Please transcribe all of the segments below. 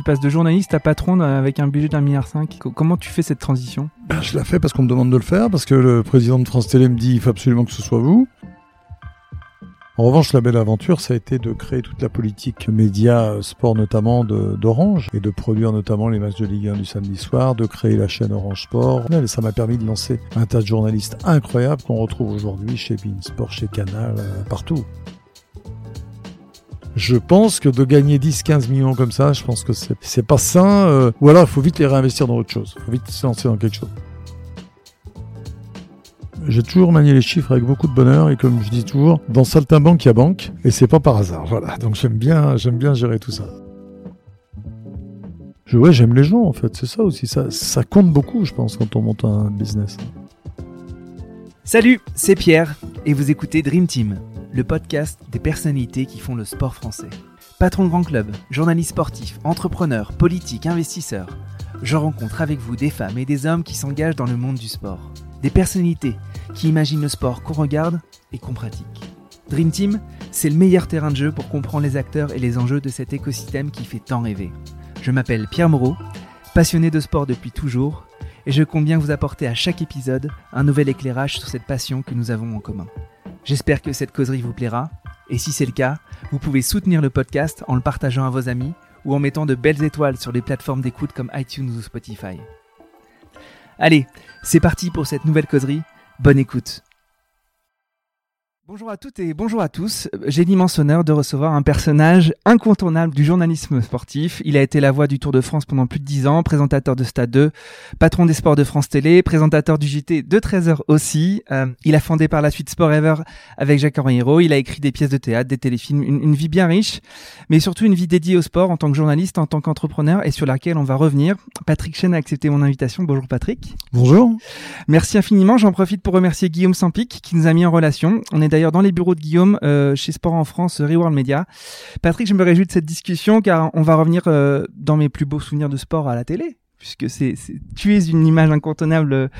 tu passes de journaliste à patron avec un budget d'un milliard cinq. Comment tu fais cette transition? Ben, Je la fais parce qu'on me demande de le faire, parce que le président de France Télé me dit il faut absolument que ce soit vous. En revanche, la belle aventure, ça a été de créer toute la politique média, euh, sport notamment d'Orange, et de produire notamment les matchs de Ligue 1 du samedi soir, de créer la chaîne Orange Sport. Et ça m'a permis de lancer un tas de journalistes incroyables qu'on retrouve aujourd'hui chez Beansport, chez Canal, euh, partout. Je pense que de gagner 10-15 millions comme ça, je pense que c'est pas sain. Euh, ou alors, il faut vite les réinvestir dans autre chose. Il faut vite se lancer dans quelque chose. J'ai toujours manié les chiffres avec beaucoup de bonheur et comme je dis toujours, dans Saltimbanque, il y a banque et c'est pas par hasard. Voilà, donc j'aime bien, bien gérer tout ça. Je, j'aime les gens en fait, c'est ça aussi. Ça, ça compte beaucoup, je pense, quand on monte un business. Salut, c'est Pierre et vous écoutez Dream Team, le podcast des personnalités qui font le sport français. Patron de grand club, journaliste sportif, entrepreneur, politique, investisseur, je rencontre avec vous des femmes et des hommes qui s'engagent dans le monde du sport. Des personnalités qui imaginent le sport qu'on regarde et qu'on pratique. Dream Team, c'est le meilleur terrain de jeu pour comprendre les acteurs et les enjeux de cet écosystème qui fait tant rêver. Je m'appelle Pierre Moreau, passionné de sport depuis toujours, et je compte bien vous apporter à chaque épisode un nouvel éclairage sur cette passion que nous avons en commun. J'espère que cette causerie vous plaira, et si c'est le cas, vous pouvez soutenir le podcast en le partageant à vos amis ou en mettant de belles étoiles sur les plateformes d'écoute comme iTunes ou Spotify. Allez, c'est parti pour cette nouvelle causerie. Bonne écoute. Bonjour à toutes et bonjour à tous. J'ai l'immense honneur de recevoir un personnage incontournable du journalisme sportif. Il a été la voix du Tour de France pendant plus de 10 ans, présentateur de Stade 2, patron des sports de France Télé, présentateur du JT de 13h aussi. Euh, il a fondé par la suite Sport Ever avec Jacques Henriero. Il a écrit des pièces de théâtre, des téléfilms, une, une, vie bien riche, mais surtout une vie dédiée au sport en tant que journaliste, en tant qu'entrepreneur et sur laquelle on va revenir. Patrick Chen a accepté mon invitation. Bonjour Patrick. Bonjour. Merci infiniment. J'en profite pour remercier Guillaume Sampic qui nous a mis en relation. On est d'ailleurs dans les bureaux de Guillaume euh, chez Sport en France, Reworld Media. Patrick, je me réjouis de cette discussion car on va revenir euh, dans mes plus beaux souvenirs de sport à la télé puisque tu es une image incontournable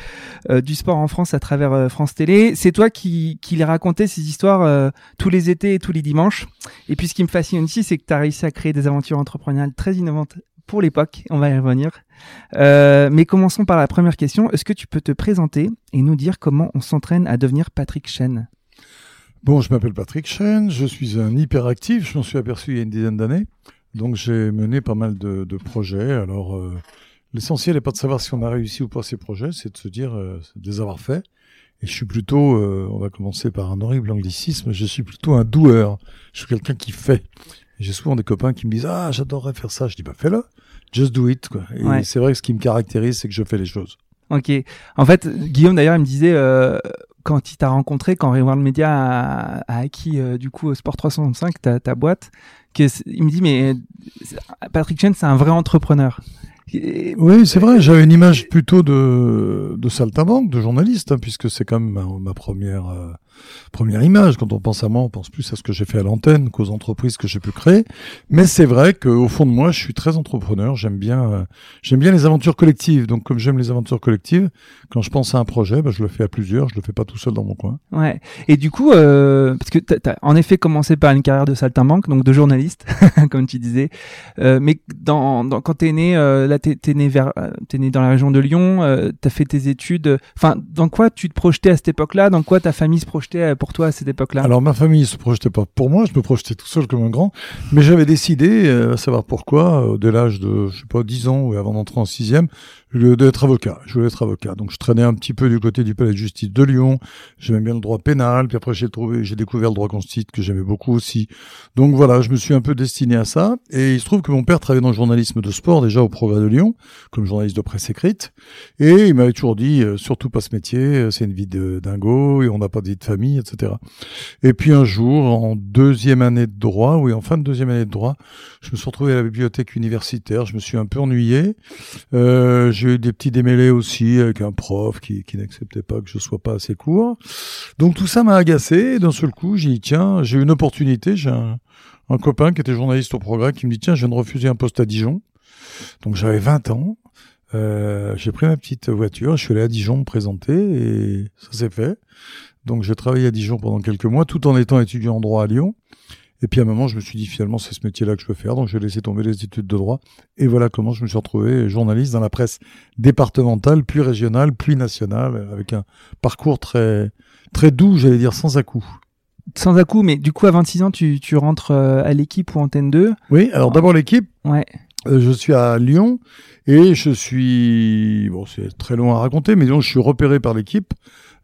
euh, du sport en France à travers France Télé. C'est toi qui, qui les racontais ces histoires tous les étés et tous les dimanches. Et puis ce qui me fascine aussi, c'est que tu as réussi à créer des aventures entrepreneuriales très innovantes pour l'époque. On va y revenir. mais commençons par la première question. Est-ce que tu peux te présenter et nous dire comment on s'entraîne à devenir Patrick Chen? Bon, je m'appelle Patrick Chen, je suis un hyperactif, je m'en suis aperçu il y a une dizaine d'années. Donc j'ai mené pas mal de, de projets. Alors euh, l'essentiel n'est pas de savoir si on a réussi ou pas ces projets, c'est de se dire euh, de les avoir faits. Et je suis plutôt, euh, on va commencer par un horrible anglicisme, je suis plutôt un doueur. Je suis quelqu'un qui fait. J'ai souvent des copains qui me disent ah j'adorerais faire ça. Je dis bah fais-le, just do it. Quoi. Et c'est vrai que ce qui me caractérise, c'est que je fais les choses. Ok. En fait, Guillaume d'ailleurs, il me disait euh, quand il t'a rencontré, quand Reworld Media a, a acquis euh, du coup Sport 365, ta, ta boîte, que il me dit mais Patrick Chen c'est un vrai entrepreneur. oui, c'est vrai. J'avais une image plutôt de de saltimbanque, de journaliste, hein, puisque c'est quand même ma, première euh, première image. Quand on pense à moi, on pense plus à ce que j'ai fait à l'antenne qu'aux entreprises que j'ai pu créer. Mais c'est vrai qu'au fond de moi, je suis très entrepreneur. J'aime bien, euh, j'aime bien les aventures collectives. Donc, comme j'aime les aventures collectives, quand je pense à un projet, bah, je le fais à plusieurs. Je le fais pas tout seul dans mon coin. Ouais. Et du coup, euh, parce que tu as en effet commencé par une carrière de saltimbanque, donc de journaliste, comme tu disais. Euh, mais dans, dans, quand t'es né, euh, là, t'es es né vers, euh, t'es né dans la région de Lyon. T'as fait tes études. Enfin, dans quoi tu te projetais à cette époque-là? Dans quoi ta famille se projetait? Euh, pour toi à cette époque-là Alors ma famille se projetait pas pour moi, je me projetais tout seul comme un grand, mais j'avais décidé, euh, à savoir pourquoi, dès l'âge de, je sais pas, 10 ans ou avant d'entrer en sixième, d'être avocat. Je voulais être avocat. Donc je traînais un petit peu du côté du palais de justice de Lyon. J'aimais bien le droit pénal. Puis après j'ai trouvé, j'ai découvert le droit constitutionnel que j'aimais beaucoup aussi. Donc voilà, je me suis un peu destiné à ça. Et il se trouve que mon père travaillait dans le journalisme de sport déjà au Progrès de Lyon, comme journaliste de presse écrite. Et il m'avait toujours dit, euh, surtout pas ce métier, euh, c'est une vie de dingo et on n'a pas de vie de famille, etc. Et puis un jour, en deuxième année de droit, oui, en fin de deuxième année de droit, je me suis retrouvé à la bibliothèque universitaire. Je me suis un peu ennuyé. Euh, j'ai eu des petits démêlés aussi avec un prof qui, qui n'acceptait pas que je sois pas assez court. Donc tout ça m'a agacé. D'un seul coup, j'ai dit tiens, j'ai une opportunité. J'ai un, copain qui était journaliste au Progrès qui me dit tiens, je viens de refuser un poste à Dijon. Donc j'avais 20 ans. Euh, j'ai pris ma petite voiture, je suis allé à Dijon me présenter et ça s'est fait. Donc j'ai travaillé à Dijon pendant quelques mois tout en étant étudiant en droit à Lyon. Et puis à un moment, je me suis dit finalement, c'est ce métier-là que je veux faire. Donc j'ai laissé tomber les études de droit. Et voilà comment je me suis retrouvé journaliste dans la presse départementale, puis régionale, puis nationale, avec un parcours très très doux, j'allais dire, sans à-coups. Sans à-coups, mais du coup, à 26 ans, tu, tu rentres euh, à l'équipe ou Antenne 2 Oui, alors d'abord l'équipe. Ouais. Euh, je suis à Lyon et je suis bon, c'est très long à raconter, mais donc je suis repéré par l'équipe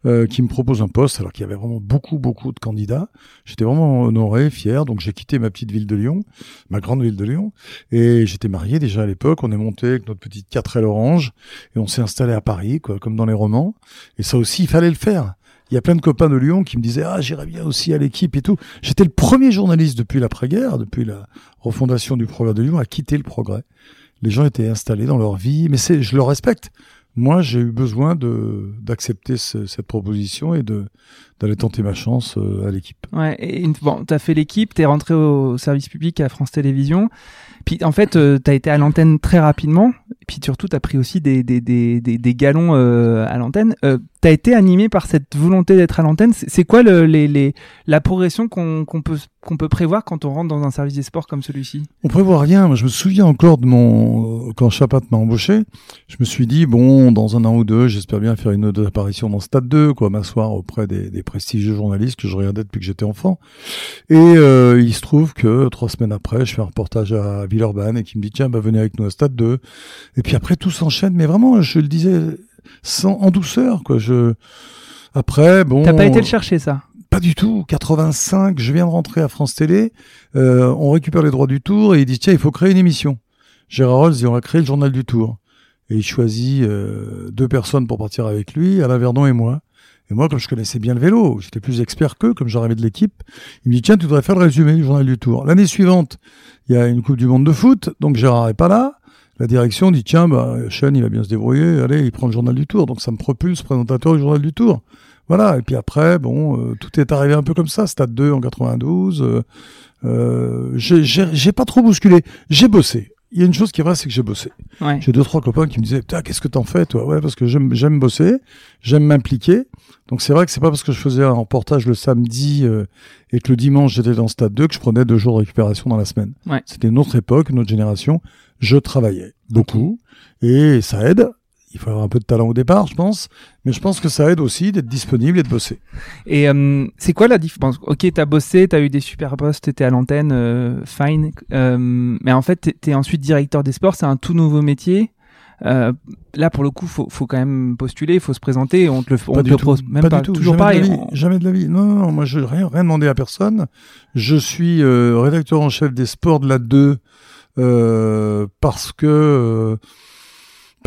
euh, qui me propose un poste alors qu'il y avait vraiment beaucoup beaucoup de candidats. J'étais vraiment honoré, fier, donc j'ai quitté ma petite ville de Lyon, ma grande ville de Lyon, et j'étais marié déjà à l'époque. On est monté avec notre petite 4L orange et on s'est installé à Paris, quoi, comme dans les romans. Et ça aussi, il fallait le faire. Il y a plein de copains de Lyon qui me disaient ah j'irais bien aussi à l'équipe et tout. J'étais le premier journaliste depuis l'après-guerre, depuis la refondation du Progrès de Lyon, à quitter le Progrès. Les gens étaient installés dans leur vie, mais c'est je le respecte. Moi, j'ai eu besoin d'accepter ce, cette proposition et de d'aller tenter ma chance euh, à l'équipe. Ouais, et une, bon, t'as fait l'équipe, t'es rentré au service public à France Télévisions. Puis en fait, euh, t'as été à l'antenne très rapidement. Puis surtout, t'as pris aussi des des des des, des galons euh, à l'antenne. Euh, t'as été animé par cette volonté d'être à l'antenne. C'est quoi le, les les la progression qu'on qu'on peut qu'on peut prévoir quand on rentre dans un service des sports comme celui-ci? On prévoit rien. Moi, je me souviens encore de mon quand Chapat m'a embauché. Je me suis dit bon, dans un an ou deux, j'espère bien faire une autre apparition dans Stade 2, quoi, m'asseoir auprès des, des prestigieux journalistes que je regardais depuis que j'étais enfant. Et euh, il se trouve que trois semaines après, je fais un reportage à Villeurbanne et qui me dit tiens, bah venez avec nous à Stade 2. Et puis après tout s'enchaîne, mais vraiment, je le disais sans en douceur, quoi. Je après bon. T'as pas été le chercher ça? Pas du tout. 85, je viens de rentrer à France Télé. Euh, on récupère les droits du Tour et il dit tiens, il faut créer une émission. Gérard Rolls dit on va créer le journal du Tour. Et il choisit euh, deux personnes pour partir avec lui, Alain Verdon et moi. Et moi, comme je connaissais bien le vélo, j'étais plus expert qu'eux, comme j'arrivais de l'équipe, il me dit, tiens, tu devrais faire le résumé du journal du Tour. L'année suivante, il y a une Coupe du Monde de foot, donc Gérard est pas là. La direction dit, tiens, bah, Sean, il va bien se débrouiller, allez, il prend le journal du Tour. Donc ça me propulse présentateur du journal du Tour. Voilà. Et puis après, bon, euh, tout est arrivé un peu comme ça. Stade 2 en 92. Euh, euh, j'ai- pas trop bousculé. J'ai bossé. Il y a une chose qui est vraie, c'est que j'ai bossé. Ouais. J'ai deux trois copains qui me disaient putain qu'est-ce que t'en fais toi? Ouais parce que j'aime j'aime bosser j'aime m'impliquer donc c'est vrai que c'est pas parce que je faisais un reportage le samedi euh, et que le dimanche j'étais dans le stade 2 que je prenais deux jours de récupération dans la semaine Ouais. c'était une autre époque une autre génération je travaillais beaucoup et ça aide il faut avoir un peu de talent au départ je pense mais je pense que ça aide aussi d'être disponible et de bosser Et euh, c'est quoi la différence? Ok, t'as bossé, t'as eu des super postes, t'étais à l'antenne, euh, fine. Euh, mais en fait, t'es- t'es ensuite directeur des sports, c'est un tout nouveau métier. Euh, là, pour le coup, faut, faut quand même postuler, faut se présenter. On te le, on pas te le même pas pas. du tout. Toujours jamais pareil. De la vie, on- Jamais de la vie. Non, non, non, moi je rien, rien demandé à personne. Je suis euh, rédacteur en chef des sports de la 2 euh, parce que euh,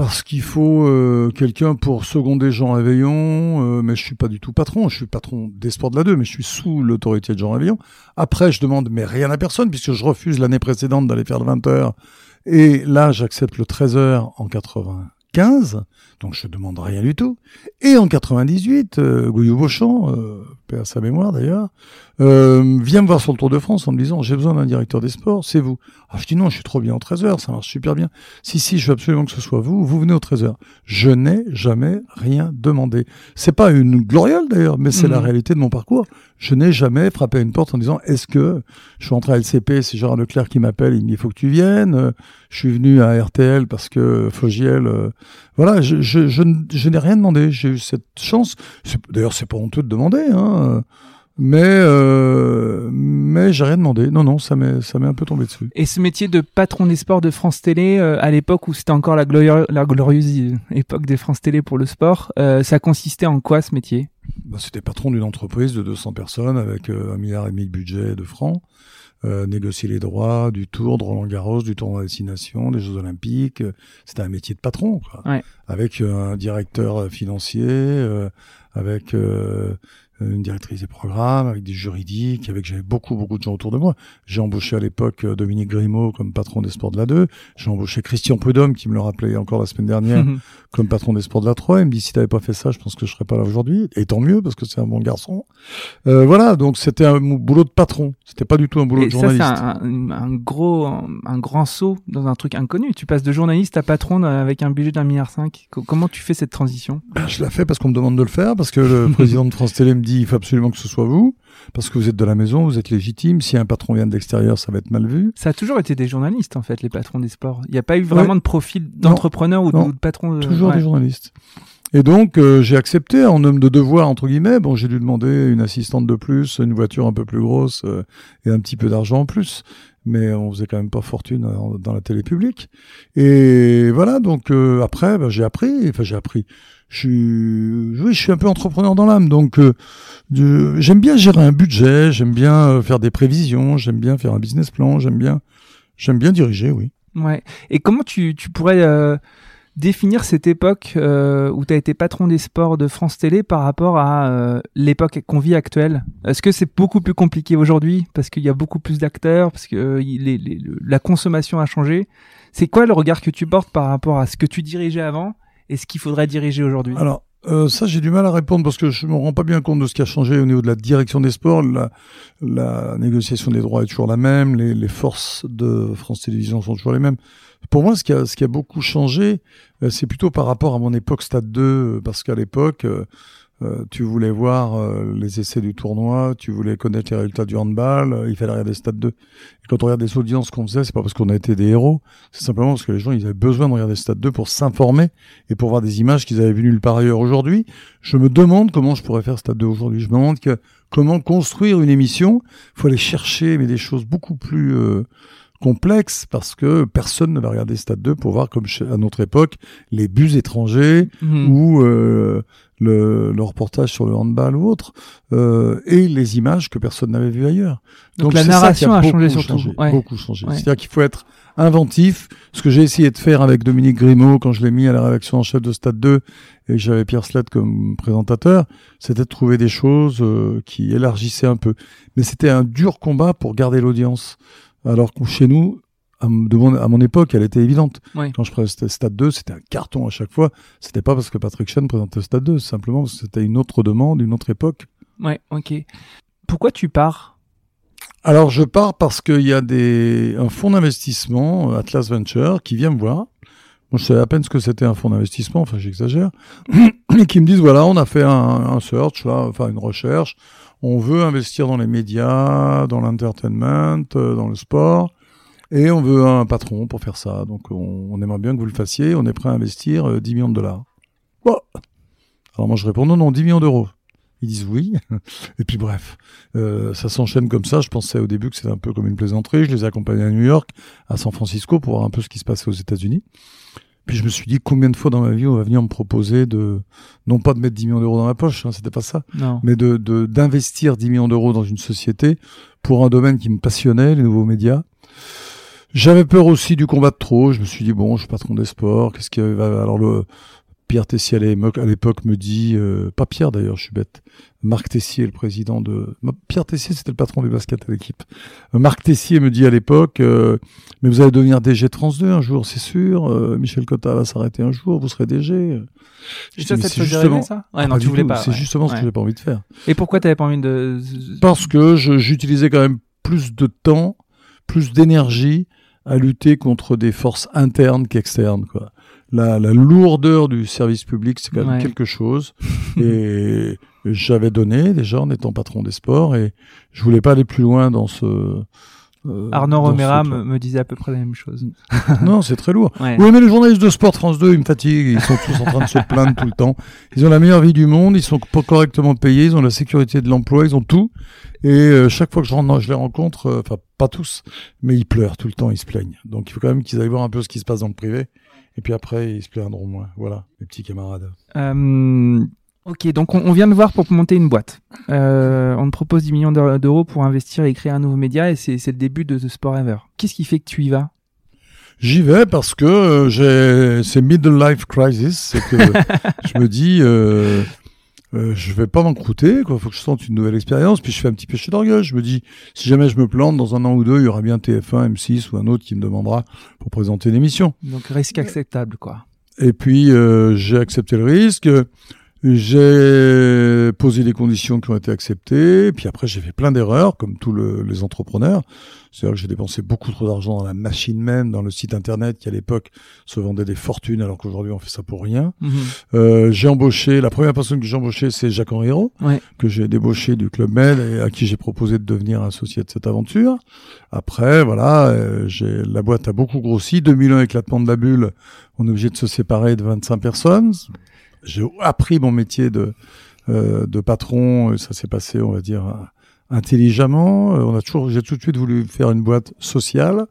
parce qu'il faut euh, quelqu'un pour seconder Jean Réveillon, euh, mais je suis pas du tout patron. Je suis patron des sports de la 2, mais je suis sous l'autorité de Jean Réveillon. Après, je demande mais rien à personne puisque je refuse l'année précédente d'aller faire le 20 heures et là j'accepte le 13 heures en 95. Donc je demande rien du tout. Et en 98, euh, Gouillou Beauchamp, euh, sa mémoire d'ailleurs, euh, vient me voir sur le Tour de France en me disant j'ai besoin d'un directeur des sports, c'est vous. Ah, je dis non, je suis trop bien au 13 heures, ça marche super bien. Si, si, je veux absolument que ce soit vous, vous venez au 13 heures. Je n'ai jamais rien demandé. C'est pas une gloriole d'ailleurs, mais c'est la réalité de mon parcours. Je n'ai jamais frappé à une porte en disant est-ce que je suis entré à LCP, c'est Gérard Leclerc qui m'appelle, il me dit il faut que tu viennes. Euh, Je suis venu à RTL parce que Fogiel, euh, voilà, je, je, je, je n'ai rien demandé. J'ai eu cette chance. D'ailleurs, c'est pas honteux de demander, hein. Mais euh, mais j'ai rien demandé. Non, non, ça m'est ça m'est un peu tombé dessus. Et ce métier de patron des sports de France Télé, euh, à l'époque où c'était encore la, la glorieuse époque des France Télé pour le sport, euh, ça consistait en quoi ce métier? Bah, C'était patron d'une entreprise de 200 personnes avec euh, un milliard et demi de budget de francs. Euh, négocier les droits du Tour, de Roland Garros, du tournoi destination, des Jeux Olympiques. C'était un métier de patron, quoi. Ouais. Avec euh, un directeur financier, euh, avec euh, une directrice des programmes, avec des juridiques, avec j'avais beaucoup beaucoup de gens autour de moi. J'ai embauché à l'époque euh, Dominique Grimaud comme patron des sports de la 2. J'ai embauché Christian Prudhomme qui me le rappelait encore la semaine dernière comme patron des sports de la 3. Il me dit si t'avais pas fait ça, je pense que je serais pas là aujourd'hui. Et tant mieux parce que c'est un bon garçon. Euh, voilà, donc c'était un boulot de patron. C'était pas du tout un boulot Et de ça, c'est journaliste. un, un- un gros, un, grand saut dans un truc inconnu. Tu passes de journaliste à patron avec un budget d'un milliard cinq. Co- Comment tu fais cette transition? Ben, je l'ai fait parce qu'on me demande de le faire, parce que le président de France Télé me dit dit il faut absolument que ce soit vous, parce que vous êtes de la maison, vous êtes légitime. Si un patron vient de l'extérieur, ça va être mal vu. Ça a toujours été des journalistes, en fait, les patrons des sports. Il n'y a pas eu vraiment de profil d'entrepreneur ou, de patron. De... Toujours des journalistes. Et donc euh, j'ai accepté en homme de devoir entre guillemets. Bon, j'ai dû demander une assistante de plus, une voiture un peu plus grosse euh, et un petit peu d'argent en plus. Mais on faisait quand même pas fortune dans la télé publique. Et voilà. Donc euh, après, ben, j'ai appris. Enfin, j'ai appris. Je suis, oui, je suis un peu entrepreneur dans l'âme. Donc j'aime bien gérer un budget. J'aime bien faire des prévisions. J'aime bien faire un business plan. J'aime bien, j'aime bien diriger. Oui. Ouais. Et comment tu, tu pourrais définir cette époque euh, où tu as été patron des sports de France Télé par rapport à euh, l'époque qu'on vit actuelle? Est-ce que c'est beaucoup plus compliqué aujourd'hui parce qu'il y a beaucoup plus d'acteurs, parce que euh, la consommation a changé? C'est quoi le regard que tu portes par rapport à ce que tu dirigeais avant et ce qu'il faudrait diriger aujourd'hui? Alors, ça, j'ai du mal à répondre parce que je me rends pas bien compte de ce qui a changé au niveau de la direction des sports. La, négociation des droits est toujours la même. Les, les forces de France Télévisions sont toujours les mêmes. Pour moi, ce qui a, ce qui a beaucoup changé, euh, c'est plutôt par rapport à mon époque Stade 2, euh, parce qu'à l'époque, euh, tu voulais voir les essais du tournoi, tu voulais connaître les résultats du handball, il fallait regarder Stade 2. Et quand on regarde les audiences qu'on faisait, c'est pas parce qu'on a été des héros, c'est simplement parce que les gens ils avaient besoin de regarder Stade 2 pour s'informer et pour voir des images qu'ils avaient vues nulle part ailleurs. Aujourd'hui, je me demande comment je pourrais faire Stade 2 aujourd'hui. Je me demande que, comment construire une émission. Il faut aller chercher mais des choses beaucoup plus complexe parce que personne ne va regarder Stade 2 pour voir comme à notre époque les bus étrangers mhm. ou euh, le, le, reportage sur le handball ou autre euh, et les images que personne n'avait vues ailleurs. Donc, la narration a, changé surtout. Beaucoup changé. C'est-à-dire qu'il faut être inventif. Ce que j'ai essayé de faire avec Dominique Grimaud quand je l'ai mis à la rédaction en chef de Stade 2 et que j'avais Pierre Slade comme présentateur, c'était de trouver des choses euh, qui élargissaient un peu. Mais c'était un dur combat pour garder l'audience. Alors que chez nous, à mon, à mon époque, elle était évidente. Quand je présentais Stade 2, c'était un carton à chaque fois. C'était pas parce que Patrick Chen présentait Stade 2, simplement parce que c'était une autre demande, une autre époque. Ouais, ok. Pourquoi tu pars? Alors, je pars parce qu'il y a des, un fonds d'investissement, Atlas Venture, qui vient me voir. Moi, je savais à peine ce que c'était un fonds d'investissement, enfin, j'exagère. et qui me disent, voilà, on a fait un, un search, là, enfin, une recherche on veut investir dans les médias, dans l'entertainment, euh, dans le sport, et on veut un patron pour faire ça. Donc on, aimerait bien que vous le fassiez, on est prêt à investir 10 euh, millions de dollars. Bon. Alors moi je réponds non, non, 10 millions d'euros. Ils disent oui. Et puis bref, euh, ça s'enchaîne comme ça. Je pensais au début que c'était un peu comme une plaisanterie. Je les ai accompagnés à New York, à San Francisco pour voir un peu ce qui se passait aux États-Unis. Puis je me suis dit combien de fois dans ma vie on va venir me proposer de non pas de mettre 10 millions d'euros dans ma poche, hein, c'était pas ça, mais de d'investir 10 millions d'euros dans une société pour un domaine qui me passionnait, les nouveaux médias. J'avais peur aussi du combat de trop. Je me suis dit bon, je suis patron des sports. Qu'est-ce qui va alors le Pierre Tessier à l'époque me dit, euh, pas Pierre d'ailleurs, je suis bête. Marc Tessier, le président de Pierre Tessier, c'était le patron du basket à l'équipe. Euh, Marc Tessier me dit à l'époque, euh, mais vous allez devenir DG Trans 2 un jour, c'est sûr. Michel Cotta va s'arrêter un jour, vous serez DG. Ça, c'est justement ça? Ouais, non, tu voulais pas. C'est justement ce que j'ai pas envie de faire. Et pourquoi t'avais pas envie de Parce que j'utilisais quand même plus de temps, plus d'énergie à lutter contre des forces internes qu'externes, quoi la, la, lourdeur du service public, c'est quand même quelque chose. et j'avais donné déjà en étant patron des sports et je voulais pas aller plus loin dans ce. Euh, Arnaud Romera me, disait à peu près la même chose. non, c'est très lourd. Oui, mais les journalistes de sport France 2, ils me fatiguent. Ils sont tous en train de se plaindre tout le temps. Ils ont la meilleure vie du monde. Ils sont correctement payés. Ils ont la sécurité de l'emploi. Ils ont tout. Et euh, chaque fois que je, rentre, je les rencontre, euh, enfin pas tous, mais ils pleurent tout le temps. Ils se plaignent. Donc il faut quand même qu'ils aillent voir un peu ce qui se passe dans le privé. Et puis après, ils se plaindront moins. Voilà, mes petits camarades. Euh, ok, donc on, vient de voir pour monter une boîte. Euh, on te propose 10 millions d'euros pour investir et créer un nouveau média et c'est le début de The Sport Ever. Qu'est-ce qui fait que tu y vas? J'y vais parce que euh, j'ai c'est middle life crisis, c'est que je me dis euh, euh, je vais pas m'encrouter, quoi. Faut que je sente une nouvelle expérience. Puis je fais un petit péché d'orgueil. Je me dis, si jamais je me plante dans un an ou deux, il y aura bien TF1, M6 ou un autre qui me demandera pour présenter l'émission. Donc risque acceptable, quoi. Et puis euh, j'ai accepté le risque. J'ai posé des conditions qui ont été acceptées, puis après j'ai fait plein d'erreurs, comme tous le- les entrepreneurs. C'est-à-dire que j'ai dépensé beaucoup trop d'argent dans la machine même, dans le site internet qui à l'époque se vendait des fortunes, alors qu'aujourd'hui on fait ça pour rien. Mhm. Euh, j'ai embauché, la première personne que j'ai embauchée, c'est Jacques Henriot, Ouais. que j'ai débauché du Club Med et à qui j'ai proposé de devenir associé de cette aventure. Après, voilà, euh, j'ai la boîte a beaucoup grossi. 2001, éclatement de la bulle, on est obligé de se séparer de 25 personnes. J'ai appris mon métier de euh, de patron. Ça s'est passé, on va dire, intelligemment. Euh, On a toujours, j'ai tout de suite voulu faire une boîte sociale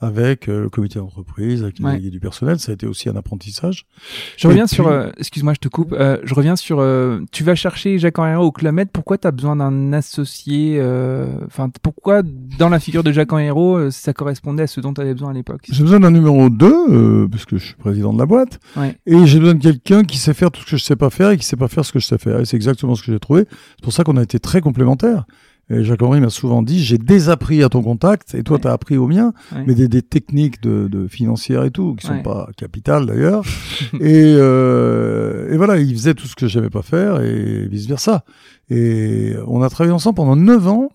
avec euh, le comité d'entreprise, avec les Ouais. du personnel. Ça a été aussi un apprentissage. Je reviens sur, euh, excuse-moi, je te coupe. euh, je reviens sur. euh, tu vas chercher Jacques Henriot au Club Med. Pourquoi tu as besoin d'un associé euh, Enfin, pourquoi dans la figure de Jacques Henriot, euh, ça correspondait à ce dont tu avais besoin à l'époque? J'ai besoin d'un numéro 2, euh, parce que je suis président de la boîte. Ouais. Et j'ai besoin de quelqu'un qui sait faire tout ce que je sais pas faire et qui sait pas faire ce que je sais faire. Et c'est exactement ce que j'ai trouvé. C'est pour ça qu'on a été très complémentaires. Et Jacques-Henri m'a souvent dit, j'ai désappris à ton contact, et toi, Ouais. tu as appris au mien, Ouais. mais des, des techniques de, de financières et tout, qui sont Ouais. pas capitales d'ailleurs. et, euh, et voilà, il faisait tout ce que j'aimais pas faire, et vice-versa. Et on a travaillé ensemble pendant 9 ans.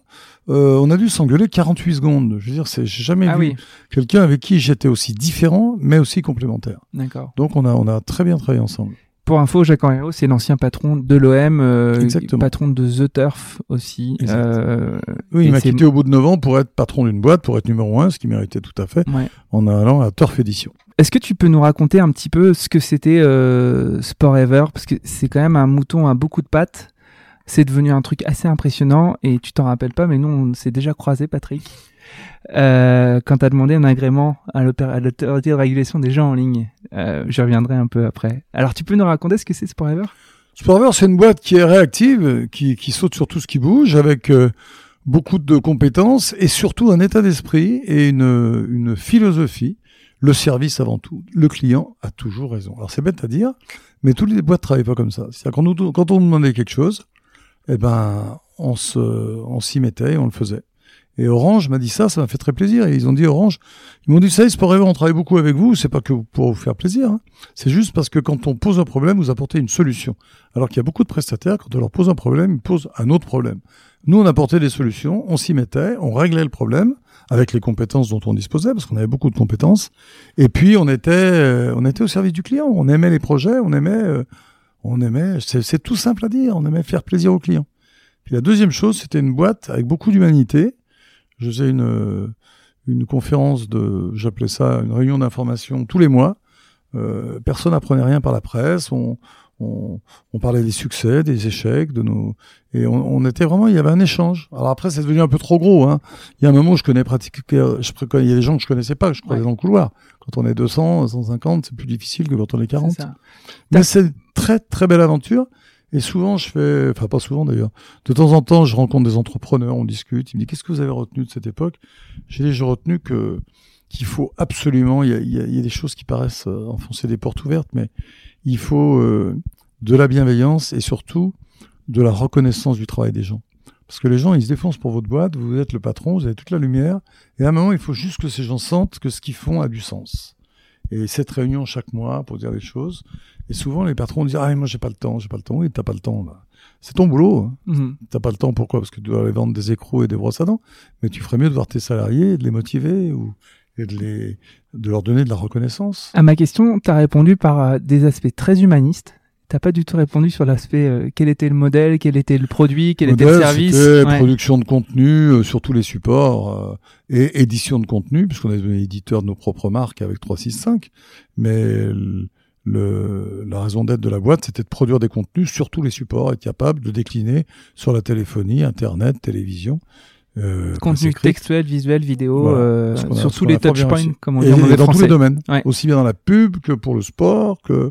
Euh, on a dû s'engueuler 48 secondes. Je veux dire, c'est, j'ai jamais Ah vu oui, quelqu'un avec qui j'étais aussi différent, mais aussi complémentaire. d'accord. Donc on a, on a très bien travaillé ensemble. Pour info, Jacques Henriot, c'est l'ancien patron de l'OM, euh, patron de The Turf aussi. Euh, Oui, il m'a quitté au bout de 9 ans pour être patron d'une boîte, pour être numéro un, ce qui méritait tout à fait, ouais. en allant à Turf Edition. Est-ce que tu peux nous raconter un petit peu ce que c'était euh, Sport Ever? Parce que c'est quand même un mouton à beaucoup de pattes. C'est devenu un truc assez impressionnant et tu t'en rappelles pas, mais nous on s'est déjà croisé, Patrick, euh, quand t'as demandé un agrément à l'autorité de régulation des gens en ligne. Euh, J'y reviendrai un peu après. Alors tu peux nous raconter ce que c'est Sport Ever Sportver, c'est une boîte qui est réactive, qui, saute sur tout ce qui bouge, avec euh, beaucoup de compétences et surtout un état d'esprit et une, philosophie. Le service avant tout. Le client a toujours raison. Alors c'est bête à dire, mais toutes les boîtes travaillent pas comme ça. C'est-à-dire quand, nous- quand on demandait quelque chose, eh ben on se, on s'y mettait et on le faisait. Et Orange m'a dit ça, ça m'a fait très plaisir. Et ils ont dit Orange, ils m'ont dit ça, Ever, on travaille beaucoup avec vous. C'est pas que pour vous faire plaisir, hein. c'est juste parce que quand on pose un problème, vous apportez une solution. Alors qu'il y a beaucoup de prestataires, quand on leur pose un problème, ils posent un autre problème. Nous, on apportait des solutions, on s'y mettait, on réglait le problème avec les compétences dont on disposait, parce qu'on avait beaucoup de compétences. Et puis, on était, euh, on était au service du client. On aimait les projets, on aimait, euh, on aimait. C'est tout simple à dire. On aimait faire plaisir aux clients. Puis la deuxième chose, c'était une boîte avec beaucoup d'humanité. Je faisais une euh, une conférence de, j'appelais ça une réunion d'information tous les mois. Euh, personne n'apprenait rien par la presse. On, on, on parlait des succès, des échecs, de nos et on, on était vraiment, il y avait un échange. Alors après, c'est devenu un peu trop gros. Hein. Il y a un moment où je connais pratiquement, je, il y a des gens que je connaissais pas, que je croisais Ouais. dans le couloir. Quand on est 200, 150, c'est plus difficile que quand on est 40. C'est ça. Mais c'est une très très belle aventure. Et souvent, je fais, enfin pas souvent d'ailleurs, de temps en temps, je rencontre des entrepreneurs, on discute. Ils me disent qu'est-ce que vous avez retenu de cette époque? J'ai dit j'ai retenu que qu'il faut absolument, il y a, des choses qui paraissent euh, enfoncer des portes ouvertes, mais il faut euh, de la bienveillance et surtout de la reconnaissance du travail des gens. Parce que les gens, ils se défoncent pour votre boîte, vous êtes le patron, vous avez toute la lumière, et à un moment, il faut juste que ces gens sentent que ce qu'ils font a du sens. Et cette réunion chaque mois pour dire les choses. Et souvent, les patrons disent, ah, moi, j'ai pas le temps, j'ai pas le temps. Oui, t'as pas le temps, là. C'est ton boulot. Hein. Mhm. T'as pas le temps, pourquoi? Parce que tu dois aller vendre des écrous et des brosses à dents. Mais tu ferais mieux de voir tes salariés, et de les motiver ou et de, les, de leur donner de la reconnaissance. À ma question, tu as répondu par euh, des aspects très humanistes. T'as pas du tout répondu sur l'aspect euh, quel était le modèle, quel était le produit, quel était le service. c'était Ouais. production de contenu euh, sur tous les supports euh, et édition de contenu, puisqu'on est devenu éditeur de nos propres marques avec 365. Mais le, la raison d'être de la boîte, c'était de produire des contenus sur tous les supports, être capable de décliner sur la téléphonie, Internet, télévision. Euh, Contenu textuel, visuel, vidéo, Voilà. euh, a- sur tous les touchpoints, comme on Et dit en mauvais dans tous les domaines, Ouais. aussi bien dans la pub que pour le sport, que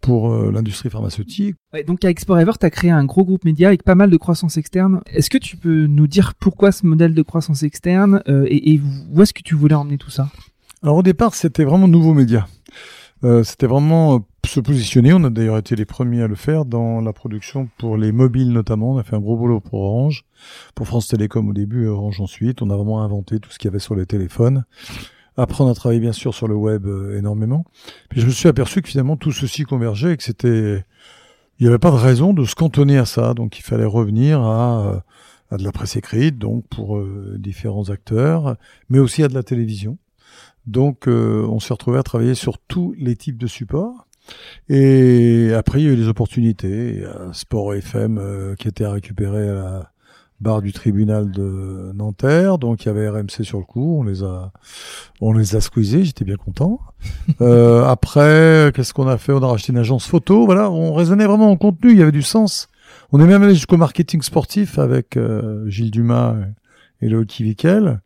pour euh, l'industrie pharmaceutique. Ouais, donc avec Sport Ever, tu as créé un gros groupe média avec pas mal de croissance externe. Est-ce que tu peux nous dire pourquoi ce modèle de croissance externe euh, et, et où est-ce que tu voulais emmener tout ça? Alors au départ, c'était vraiment nouveau média. Euh, c'était vraiment se positionner. On a d'ailleurs été les premiers à le faire dans la production pour les mobiles notamment. On a fait un gros boulot pour Orange, pour France Télécom au début Orange ensuite. On a vraiment inventé tout ce qu'il y avait sur les téléphones. Après, on a travaillé bien sûr sur le web euh, énormément. Puis je me suis aperçu que finalement tout ceci convergeait et que c'était il n'y avait pas de raison de se cantonner à ça. Donc il fallait revenir à, à de la presse écrite, donc pour euh, différents acteurs, mais aussi à de la télévision. Donc euh, on s'est retrouvé à travailler sur tous les types de supports. Et après, il y a eu des opportunités. A Sport FM euh, qui était récupéré à la barre du tribunal de Nanterre. Donc il y avait RMC sur le coup. On les a, on les a squeezés. J'étais bien content. euh, après, qu'est-ce qu'on a fait? On a racheté une agence photo. Voilà, on raisonnait vraiment en contenu. Il y avait du sens. On est même allé jusqu'au marketing sportif avec euh, Gilles Dumas et Léo Kivikel.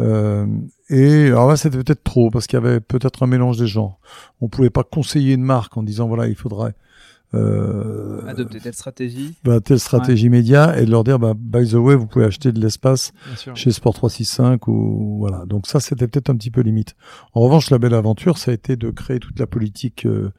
Euh, et alors là, c'était peut-être trop parce qu'il y avait peut-être un mélange des genres. On pouvait pas conseiller une marque en disant voilà, il faudrait euh, adopter telle stratégie, bah, telle stratégie média et de leur dire bah, by the way, vous pouvez acheter de l'espace chez Sport 365 ou voilà. Donc ça, c'était peut-être un petit peu limite. En revanche, la belle aventure, ça a été de créer toute la politique euh,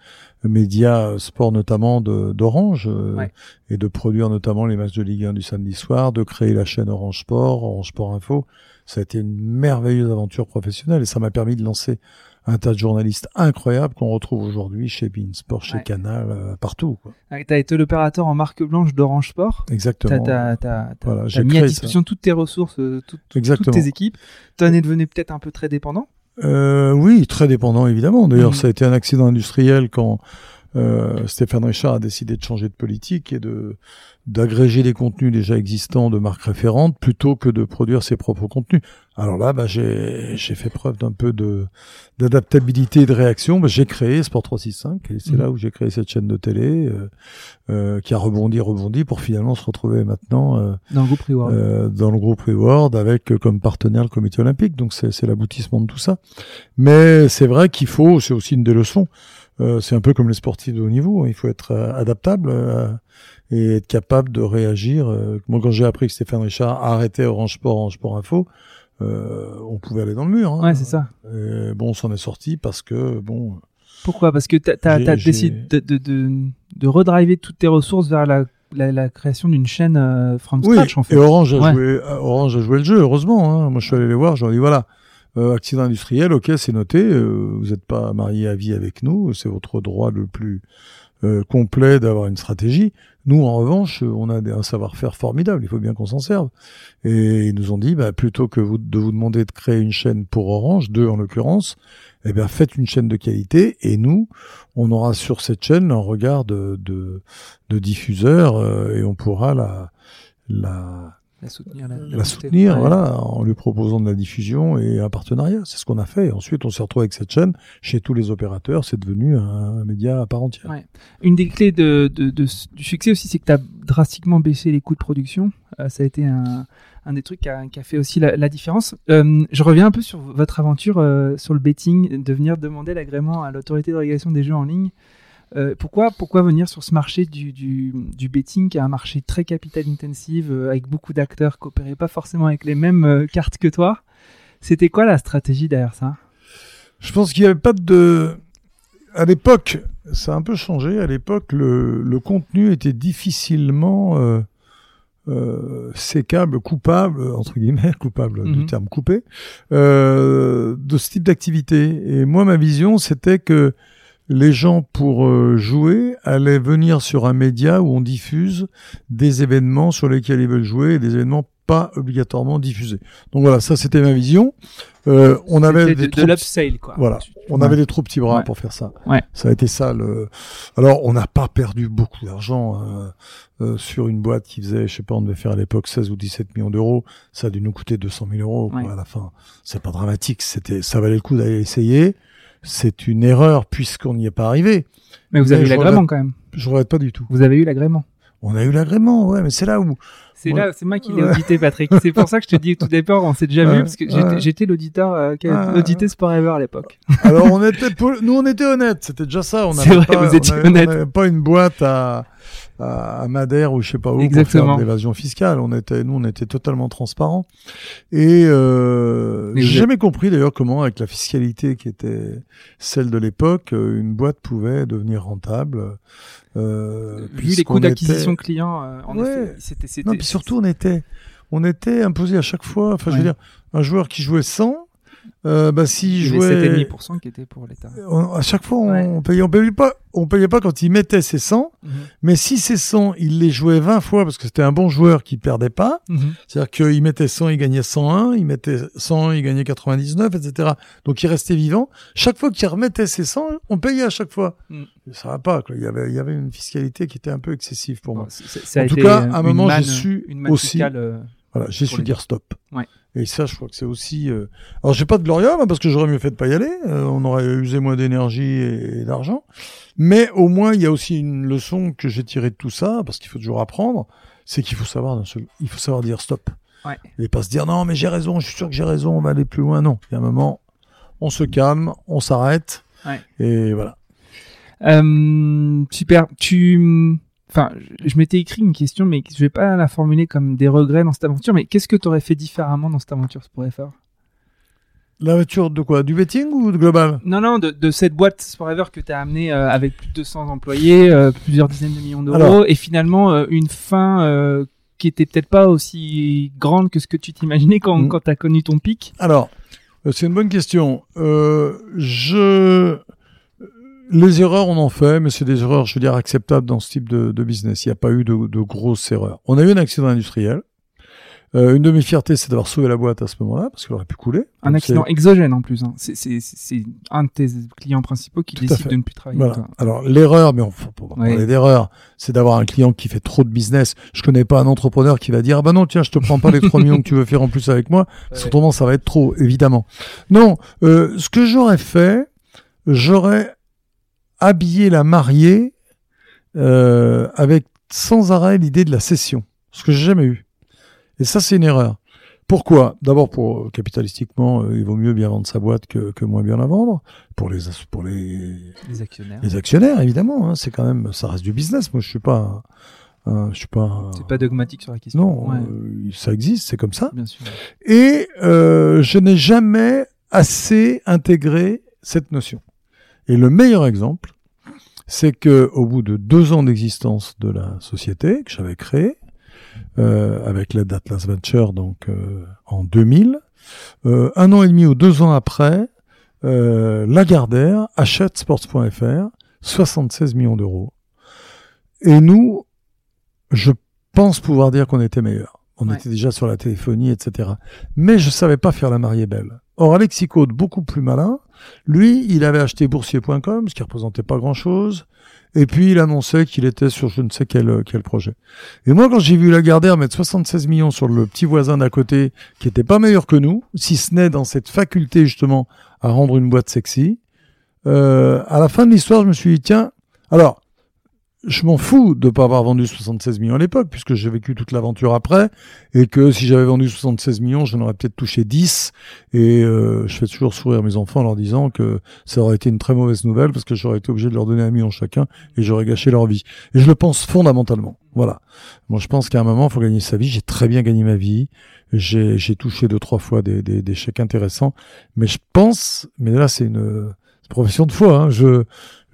média sport notamment d'Orange euh, et de produire notamment les matchs de Ligue 1 du samedi soir, de créer la chaîne Orange Sport, Orange Sport Info. Ça a été une merveilleuse aventure professionnelle et ça m'a permis de lancer un tas de journalistes incroyables qu'on retrouve aujourd'hui chez Beansport, chez Canal, euh, partout. Tu as été l'opérateur en marque blanche d'Orange Sport. Exactement. Tu as, mis à disposition toutes tes ressources, euh, toutes tes équipes. Tu en es devenu peut-être un peu très dépendant euh, Oui, très dépendant évidemment. D'ailleurs, mmh. ça a été un accident industriel quand euh, Stéphane Richard a décidé de changer de politique et de d'agréger les contenus déjà existants de marques référentes plutôt que de produire ses propres contenus. Alors là, bah, j'ai fait preuve d'un peu de d'adaptabilité et de réaction. Bah, j'ai créé Sport 365 et c'est mmh. là où j'ai créé cette chaîne de télé euh, euh, qui a rebondi, rebondi pour finalement se retrouver maintenant euh, dans le groupe Reward, euh, dans le groupe Reward avec comme partenaire le Comité olympique. Donc c'est l'aboutissement de tout ça. Mais c'est vrai qu'il faut, c'est aussi une des leçons. Euh, c'est un peu comme les sportifs de haut niveau. Hein. Il faut être euh, adaptable euh, et être capable de réagir. moi, quand j'ai appris que Stéphane Richard arrêtait Orange Sport, Orange Sport Info, on pouvait aller dans le mur. Hein. Ouais, c'est ça. Et bon, on s'en est sorti parce que bon. Pourquoi? Parce que tu as, décidé de, de, de, de redriver toutes tes ressources vers la la, création d'une chaîne euh, from scratch en fait. Et Orange a joué Orange a joué le jeu heureusement hein. Moi je suis allé les voir, j'ai dit voilà, euh, accident industriel, ok, c'est noté. Euh, vous n'êtes pas marié à vie avec nous, c'est votre droit le plus euh, complet d'avoir une stratégie. Nous, en revanche, on a un savoir-faire formidable. Il faut bien qu'on s'en serve. Et ils nous ont dit, bah, plutôt que de vous demander de créer une chaîne pour Orange, deux en l'occurrence, eh bien, faites une chaîne de qualité. Et nous, on aura sur cette chaîne un regard de, de, de diffuseur et on pourra la, la la soutenir, la, soutenir voilà, en lui proposant de la diffusion et un partenariat. C'est ce qu'on a fait. ensuite, on s'est retrouvé avec cette chaîne chez tous les opérateurs. C'est devenu un, média à part entière. Ouais. Une des clés de, de, de, du succès aussi, c'est que tu as drastiquement baissé les coûts de production. Euh, ça a été un, un des trucs qui a, qui a fait aussi la, la différence. Euh, je reviens un peu sur votre aventure euh, sur le betting, de venir demander l'agrément à l'autorité de régulation des jeux en ligne. Euh, pourquoi, pourquoi venir sur ce marché du, du, du betting, qui est un marché très capital intensive, euh, avec beaucoup d'acteurs qui opéraient pas forcément avec les mêmes euh, cartes que toi? C'était quoi la stratégie derrière ça? Je pense qu'il n'y avait pas de... À l'époque, ça a un peu changé. À l'époque, le, le, contenu était difficilement sécable, coupable, entre guillemets, coupable du mhm. terme coupé, de ce type d'activité. Et moi, ma vision, c'était que les gens pour euh, jouer allaient venir sur un média où on diffuse des événements sur lesquels ils veulent jouer et des événements pas obligatoirement diffusés. Donc voilà, ça c'était ma vision. Euh, on avait des de, l'upsale quoi. Voilà, on avait des trop petits bras pour faire ça. Ouais. Ça a été ça le. Alors on n'a pas perdu beaucoup d'argent euh, euh, sur une boîte qui faisait, je sais pas, on devait faire à l'époque 16 ou 17 millions d'euros. Ça a dû nous coûter 200 000 euros quoi, à la fin. C'est pas dramatique. C'était, ça valait le coup d'aller essayer c'est une erreur puisqu'on n'y est pas arrivé. Mais vous avez eu l'agrément quand même. Je regrette pas du tout. Vous avez eu l'agrément. On a eu l'agrément, ouais, mais c'est là où. C'est là, c'est moi qui l'ai audité, Patrick. c'est pour ça que je te dis tout départ, on s'est déjà vu parce que j'étais l'auditeur euh, qui a audité à l'époque. Alors on était, nous on était honnêtes, c'était déjà ça. On c'est vrai, pas, vous étiez honnête. On pas une boîte à à, Madère ou je sais pas où Exactement. pour faire de l'évasion fiscale. On était, nous, on était totalement transparents. Et euh, j'ai jamais compris d'ailleurs comment, avec la fiscalité qui était celle de l'époque, euh, une boîte pouvait devenir rentable. Euh, Vu les coûts d'acquisition client, euh, en effet, c'était, Non, puis surtout, on était, on était imposé à chaque fois. Enfin, je veux dire, un joueur qui jouait 100 Euh, bah, si jouais, 7,5% qui était pour l'État. à chaque fois, on, Ouais. payait, on payait pas, on payait pas quand il mettait ses 100, mais si ses 100, il les jouait 20 fois parce que c'était un bon joueur qui perdait pas, Mhm. c'est-à-dire qu'il mettait 100, il gagnait 101, il mettait 100, il gagnait 99, etc. Donc il restait vivant. Chaque fois qu'il remettait ses 100, on payait à chaque fois. Mm. Ça va pas, quoi. Il y avait, il y avait une fiscalité qui était un peu excessive pour moi. Bon, a En tout été, cas, à un moment, j'ai su une aussi- fiscale, euh, Voilà, j'ai su dire stop. Ouais. Et ça, je crois que c'est aussi. euh, Alors, j'ai pas de gloria là, parce que j'aurais mieux fait de pas y aller. Euh, on aurait usé moins d'énergie et, et d'argent. Mais au moins, il y a aussi une leçon que j'ai tirée de tout ça, parce qu'il faut toujours apprendre. C'est qu'il faut savoir seul, il faut savoir dire stop. Ouais. Et pas se dire non, mais j'ai raison, je suis sûr que j'ai raison, on va aller plus loin. Non, il y a un moment, on se calme, on s'arrête. Ouais. Et voilà. Euh, super. Tu, enfin, je, m'étais écrit une question, mais je vais pas la formuler comme des regrets dans cette aventure. Mais qu'est-ce que tu aurais fait différemment dans cette aventure Sport FR La voiture de quoi? Du betting ou de global? Non, non, de, de cette boîte Sport Ever que tu as amenée euh, avec plus de 200 employés, euh, plusieurs dizaines de millions d'euros, et finalement euh, une fin qui était peut-être pas aussi grande que ce que tu t'imaginais quand, Mm. quand tu as connu ton pic? Alors, c'est une bonne question. Je... Les erreurs, on en fait, mais c'est des erreurs, je veux dire, acceptables dans ce type de, de business. Il n'y a pas eu de, de grosses erreurs. On a eu un accident industriel. Euh, une de mes fiertés, c'est d'avoir sauvé la boîte à ce moment-là, parce qu'elle aurait pu couler. Un Donc, accident exogène en plus. hein. C'est- un de tes clients principaux qui Tout décide de ne plus travailler Voilà. avec toi. Alors, l'erreur, mais on faut pas Ouais. parler d'erreur, c'est d'avoir un client qui fait trop de business. Je connais pas un entrepreneur qui va dire, ah bah non, tiens, je te prends pas les 3 millions que tu veux faire en plus avec moi. Ouais. ça va être trop, évidemment. Non, euh, ce que j'aurais fait, j'aurais habillé la mariée euh, avec sans arrêt l'idée de la cession, ce que j'ai jamais eu. Et ça, c'est une erreur. Pourquoi? D'abord, pour euh, capitalistiquement, euh, il vaut mieux bien vendre sa boîte que, que moins bien la vendre. Pour les pour les, Les actionnaires. les actionnaires, évidemment, hein, c'est quand même, ça reste du business. Moi, je suis pas, je suis pas. C'est pas dogmatique sur la question. Non, Ouais, euh, ça existe, c'est comme ça. bien sûr. Et je n'ai jamais assez intégré cette notion. Et le meilleur exemple, c'est que au bout de deux ans d'existence de la société que j'avais créée, euh, avec l'aide d'Atlas Venture, donc euh, en 2000, euh, un an et demi ou deux ans après, euh, Lagardère achète Sports.fr 76 millions d'euros. Et nous, je pense pouvoir dire qu'on était meilleurs. On Ouais. était déjà sur la téléphonie, etc. Mais je savais pas faire la mariée belle. Or, Alexis beaucoup plus malin, lui, il avait acheté boursier.com, ce qui représentait pas grand chose. Et puis, il annonçait qu'il était sur je ne sais quel, quel projet. Et moi, quand j'ai vu Lagardère mettre 76 millions sur le petit voisin d'à côté, qui était pas meilleur que nous, si ce n'est dans cette faculté, justement, à rendre une boîte sexy, euh, à la fin de l'histoire, je me suis dit, tiens, alors, je m'en fous de pas avoir vendu 76 millions à l'époque, puisque j'ai vécu toute l'aventure après, et que si j'avais vendu 76 millions, j'en aurais peut-être touché 10, et euh, je fais toujours sourire mes enfants en leur disant que ça aurait été une très mauvaise nouvelle, parce que j'aurais été obligé de leur donner un million chacun, et j'aurais gâché leur vie. Et je le pense fondamentalement. Voilà. Moi, je pense qu'à un moment, il faut gagner sa vie. J'ai très bien gagné ma vie. J'ai touché deux, trois fois des, des, des chèques intéressants. Mais je pense, mais là, c'est une profession de foi, hein, je...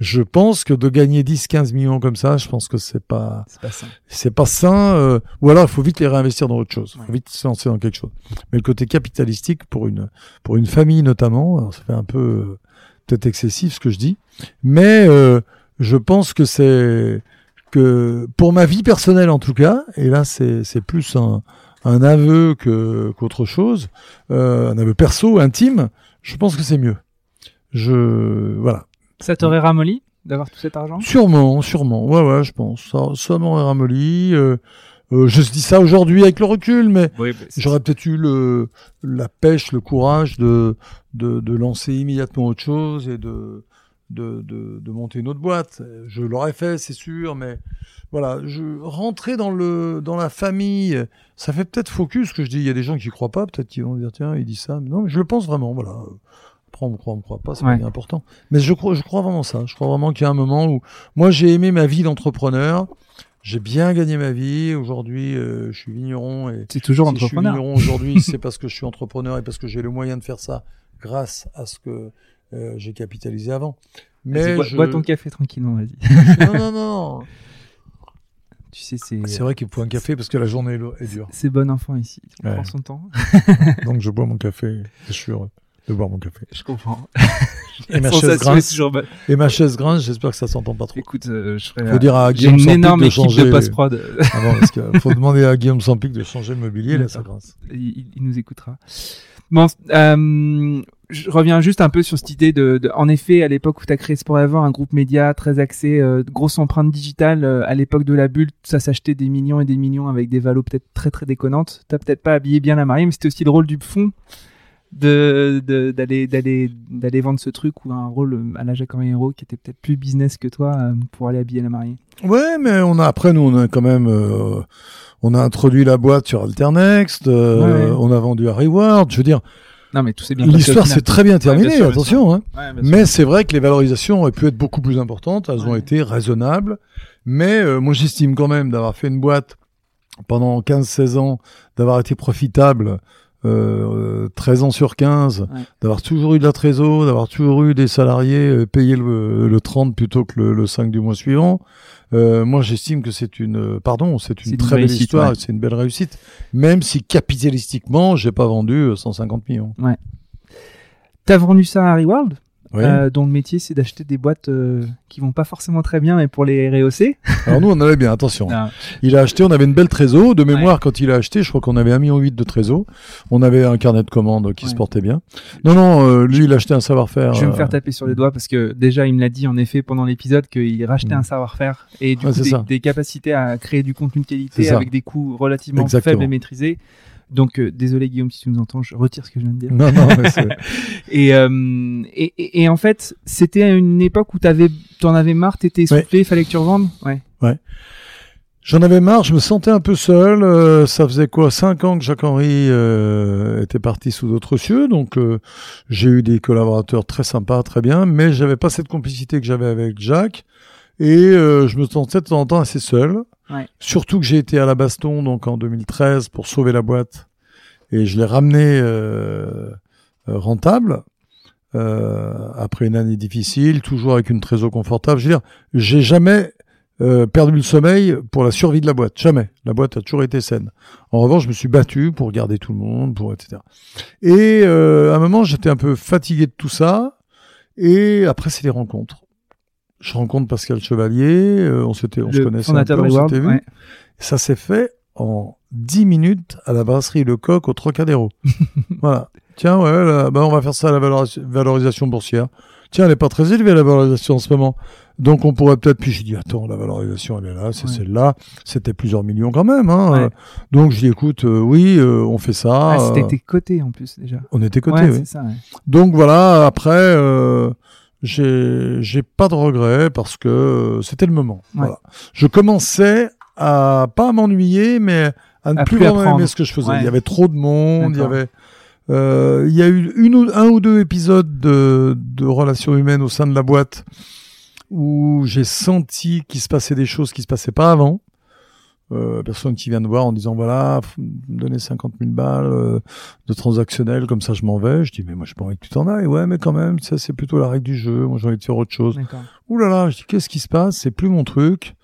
Je pense que de gagner 10-15 millions comme ça, je pense que c'est pas C'est pas ça. c'est pas sain. euh, ou alors il faut vite les réinvestir dans autre chose. Il Ouais. faut vite se lancer dans quelque chose. Mais le côté capitalistique pour une pour une famille notamment, alors ça fait un peu euh, peut-être excessif ce que je dis, mais euh, je pense que c'est que pour ma vie personnelle en tout cas, et là c'est c'est plus un un aveu que qu'autre chose, euh, un aveu perso intime. Je pense que c'est mieux. Je voilà. Ça t'aurait ramolli d'avoir tout cet argent? Sûrement, sûrement. Ouais, ouais, je pense. Ça, ça m'aurait ramolli. Euh, euh, je dis ça aujourd'hui avec le recul, mais Oui, j'aurais peut-être eu le, la pêche, le courage de, de, de lancer immédiatement autre chose et de, de, de, de monter une autre boîte. Je l'aurais fait, c'est sûr, mais voilà, je rentrer dans le dans la famille, ça fait peut-être focus ce que je dis. Il y a des gens qui y croient pas, peut-être qui vont dire tiens, il dit ça, mais non, mais je le pense vraiment. Voilà. Après, on me croit, on me croit pas, c'est Ouais. important. Mais je crois, je crois vraiment ça. Je crois vraiment qu'il y a un moment où moi j'ai aimé ma vie d'entrepreneur. J'ai bien gagné ma vie. Aujourd'hui, euh, je suis vigneron et C'est toujours si je suis entrepreneur. vigneron aujourd'hui, c'est parce que je suis entrepreneur et parce que j'ai le moyen de faire ça grâce à ce que euh, j'ai capitalisé avant. Mais bois, je... bois ton café tranquillement, vas-y. non, non, non. tu sais, c'est C'est vrai qu'il faut un café parce que la journée est dure. c'est bon enfant ici. Ouais. prend son temps. Donc je bois mon café et je suis heureux. De boire mon café. Je comprends. Et ma chaise grince. toujours bonne. Et ma chaise grince, j'espère que ça s'entend pas trop. Écoute, euh, je ferai. Faut dire à Guillaume une énorme de changer. de post-prod. Ah bon, parce que faut demander à Guillaume Sampic de changer le mobilier, là, ça grince. il, il nous écoutera. Bon, euh, je reviens juste un peu sur cette idée de, de- en effet, à l'époque où tu as créé Sport Ever, un groupe média très axé, euh, grosse empreinte digitale, euh, à l'époque de la bulle, ça s'achetait des millions et des millions avec des valos peut-être très très déconnantes. T'as peut-être pas habillé bien la mariée, mais c'était aussi le rôle du fond de de- d'aller d'aller d'aller vendre ce truc ou un rôle euh, à la Jacques Henri qui était peut-être plus business que toi euh, pour aller habiller la mariée. Ouais, mais on a après nous on a quand même euh, on a introduit la boîte sur Alternext, euh, Ouais. on a vendu à Reward. Je veux dire, Non, mais tout c'est bien. l'histoire s'est très bien terminée, sûr, attention. Hein. Ouais. Mais c'est vrai que les valorisations auraient pu être beaucoup plus importantes. Elles ont été raisonnables. Mais euh, moi, j'estime quand même d'avoir fait une boîte pendant 15-16 ans, d'avoir été profitable euh, 13 ans sur 15, Ouais. d'avoir toujours eu de la trésor, d'avoir toujours eu des salariés euh, payés le, le 30 plutôt que le, le 5 du mois suivant. Euh, moi, j'estime que c'est une, euh, pardon, c'est une une très belle histoire, ouais. c'est une belle réussite. Même si capitalistiquement, j'ai pas vendu euh, 150 millions. T'as vendu ça à Reworld? Oui. euh, dont le métier c'est d'acheter des boîtes euh, qui vont pas forcément très bien mais pour les rehausser. Alors nous, on allait bien, attention. Non. Il a acheté, on avait une belle trésor. De mémoire, quand il a acheté, je crois qu'on avait 1,8 million de trésor. On avait un carnet de commandes qui Ouais. se portait bien. Non, non, euh, lui, il a acheté un savoir-faire. Je vais me euh, faire taper sur les doigts parce que déjà il me l'a dit en effet pendant l'épisode qu'il rachetait Mm. un savoir-faire et du coup des, des capacités à créer du contenu de qualité avec des coûts relativement Exactement. faibles et maîtrisés. Donc euh, désolé Guillaume si tu nous entends, je retire ce que je viens de dire. Non, non, Et, euh, et, et, et en fait c'était à une époque où t'avais t'en avais marre, t'étais essoufflé, fallait que tu revendes? Ouais. j'en avais marre, je me sentais un peu seul. euh, ça faisait quoi, cinq ans que Jacques-Henri euh, était parti sous d'autres cieux. Donc, euh, j'ai eu des collaborateurs très sympas, très bien, mais j'avais pas cette complicité que j'avais avec Jacques. Et euh, je me sentais de temps en temps assez seul. Ouais. Surtout que j'ai été à la baston donc en 2013 pour sauver la boîte et je l'ai ramené euh, euh, rentable euh, après une année difficile, toujours avec une trésor confortable. Je veux dire, j'ai jamais euh, perdu le sommeil pour la survie de la boîte, jamais. La boîte a toujours été saine. En revanche, je me suis battu pour garder tout le monde, pour etc. Et euh, à un moment, j'étais un peu fatigué de tout ça. Et après, c'est les rencontres. Je rencontre Pascal Chevalier, euh, on s'était, on se connaissait un peu, on s'était vu. ouais. Ça s'est fait en 10 minutes à la brasserie Le Coq au Trocadéro. voilà. Tiens, ouais, là, bah, on va faire ça à la valorisa- valorisation boursière. Tiens, elle est pas très élevée, la valorisation en ce moment. Donc, on pourrait peut-être, puis j'ai dit, attends, la valorisation, elle est là, c'est Ouais. celle-là. C'était plusieurs millions quand même, hein. Ouais. Donc, je dis, écoute, euh, oui, euh, on fait ça. Ah, c'était euh, tes côtés en plus déjà. on était ouais, oui. c'est ça. ouais. Donc voilà, après, euh, j'ai j'ai pas de regrets parce que euh, c'était le moment. Ouais. Voilà. Je commençais à pas m'ennuyer, mais à ne À plus plus vraiment aimer ce que je faisais. Ouais. Il y avait trop de monde, il y avait euh, il y a eu une ou, un ou deux épisodes de, de relations humaines au sein de la boîte où j'ai senti qu'il se passait des choses qui se passaient pas avant. Euh, personne qui vient de voir en disant voilà, donner 50 000 balles euh, de transactionnel, comme ça je m'en vais. Je dis mais moi j'ai pas envie que tu t'en ailles. Ouais mais quand même, ça c'est plutôt la règle du jeu. Moi j'ai envie de faire autre chose. Ouh là là, je dis qu'est-ce qui se passe? C'est plus mon truc.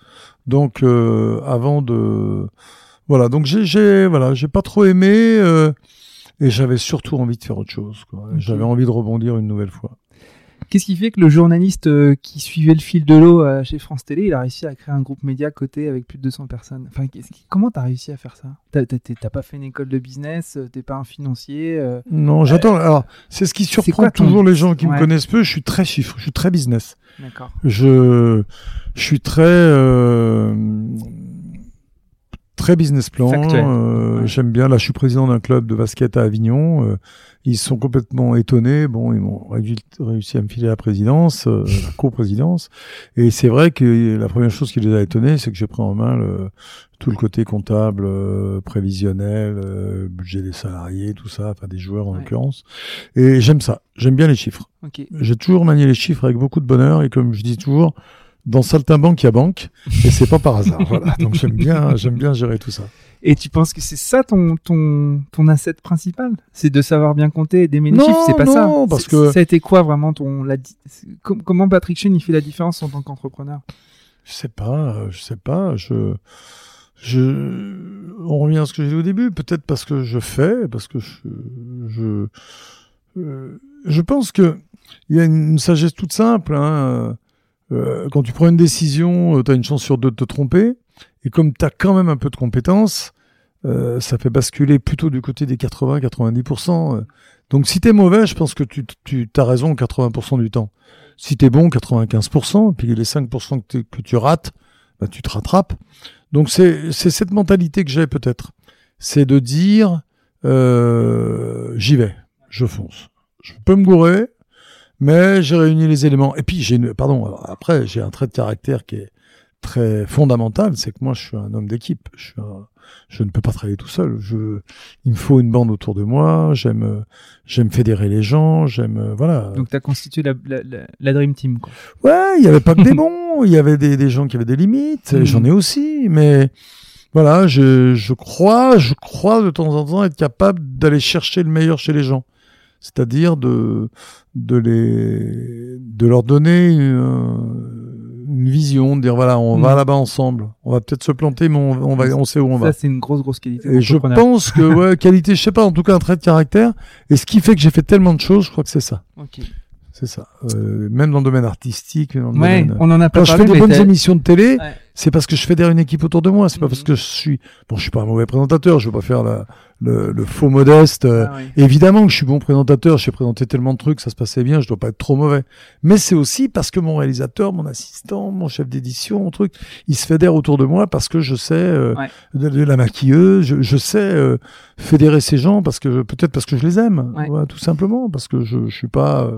Donc euh, avant de voilà, donc j'ai j'ai voilà, j'ai pas trop aimé euh, et j'avais surtout envie de faire autre chose. J'avais envie de rebondir une nouvelle fois. Qu'est-ce qui fait que le journaliste euh, qui suivait le fil de l'eau euh, chez France Télé, il a réussi à créer un groupe média coté avec plus de 200 personnes? Enfin, qui- Comment t'as réussi à faire ça? T'as pas fait une école de business, euh, t'es pas un financier euh, Non, j'attends. Alors c'est ce qui surprend quoi ton- toujours les gens qui Ouais. me connaissent peu. Je suis très chiffre, je suis très business. D'accord. Je, je suis très, euh, très business plan. Euh, Ouais. J'aime bien. Là, je suis président d'un club de basket à Avignon. euh, ils sont complètement étonnés. Bon, ils m'ont réussi, à me filer la présidence, euh, la coprésidence. Et c'est vrai que la première chose qui les a étonnés, c'est que j'ai pris en main le, tout le côté comptable, euh, prévisionnel, euh, budget des salariés, tout ça, enfin des joueurs en Ouais. l'occurrence. Et j'aime ça. J'aime bien les chiffres. Ok. J'ai toujours manié les chiffres avec beaucoup de bonheur et comme je dis toujours, dans Saltimbanque, il y a banque et c'est pas par hasard. Voilà. Donc j'aime bien, j'aime bien gérer tout ça. Et tu penses que c'est ça ton, ton, ton asset principal? C'est de savoir bien compter et d'aimer les Non, chiffres C'est pas ça? non, parce que- Ça a été quoi vraiment ton. La, comment Patrick Chen il fait la différence en tant qu'entrepreneur? Je sais pas, euh, je sais pas. Je, je, on revient à ce que j'ai dit au début. Peut-être parce que je fais, parce que je, je, euh, je pense que il y a une, sagesse toute simple. Hein. Euh, quand tu prends une décision, tu as une chance sur deux de te tromper. Et comme tu as quand même un peu de compétences, euh, ça fait basculer plutôt du côté des 80-90%. Donc si tu es mauvais, je pense que tu, tu as raison 80% du temps. Si tu es bon, 95%, et puis les 5% que, tu rates, bah, tu te rattrapes. Donc c'est cette mentalité que j'ai peut-être. C'est de dire, euh, j'y vais, je fonce. Je peux me gourer, mais j'ai réuni les éléments. Et puis j'ai pardon, après j'ai un trait de caractère qui est très fondamental, c'est que moi je suis un homme d'équipe. Je suis un, je ne peux pas travailler tout seul. Je, il me faut une bande autour de moi. J'aime, j'aime fédérer les gens. J'aime, voilà. Donc, tu as constitué la, la, la, Dream Team, quoi. Ouais, il y avait pas que des bons. Il y avait des, des gens qui avaient des limites. Hmm. J'en ai aussi, mais voilà, je, je crois, je crois de temps en temps être capable d'aller chercher le meilleur chez les gens. C'est-à-dire de, de les, de leur donner une, une vision, de dire voilà, on va mm. là-bas ensemble. On va peut-être se planter, mais on, va, on sait où on va. Ça, c'est une grosse, grosse qualité. Et je pense que, ouais, qualité, je sais pas, en tout cas, un trait de caractère. Et ce qui fait que j'ai fait tellement de choses, je crois que c'est ça. C'est ça. Euh, même dans le domaine artistique, dans le ouais, on en a pas Quand je fais des bonnes émissions de télé, c'est parce que je fédère une équipe autour de moi. C'est pas parce mm. que je suis, bon, je suis pas un mauvais présentateur. Je veux pas faire la, le, le faux modeste. Euh, ah évidemment que je suis bon présentateur. J'ai présenté tellement de trucs, ça se passait bien. Je dois pas être trop mauvais. Mais c'est aussi parce que mon réalisateur, mon assistant, mon chef d'édition, mon truc, il se fédère autour de moi parce que je sais euh, de, la maquilleuse. Je, je sais euh, fédérer ces gens parce que peut-être parce que je les aime, tout simplement parce que je, je suis pas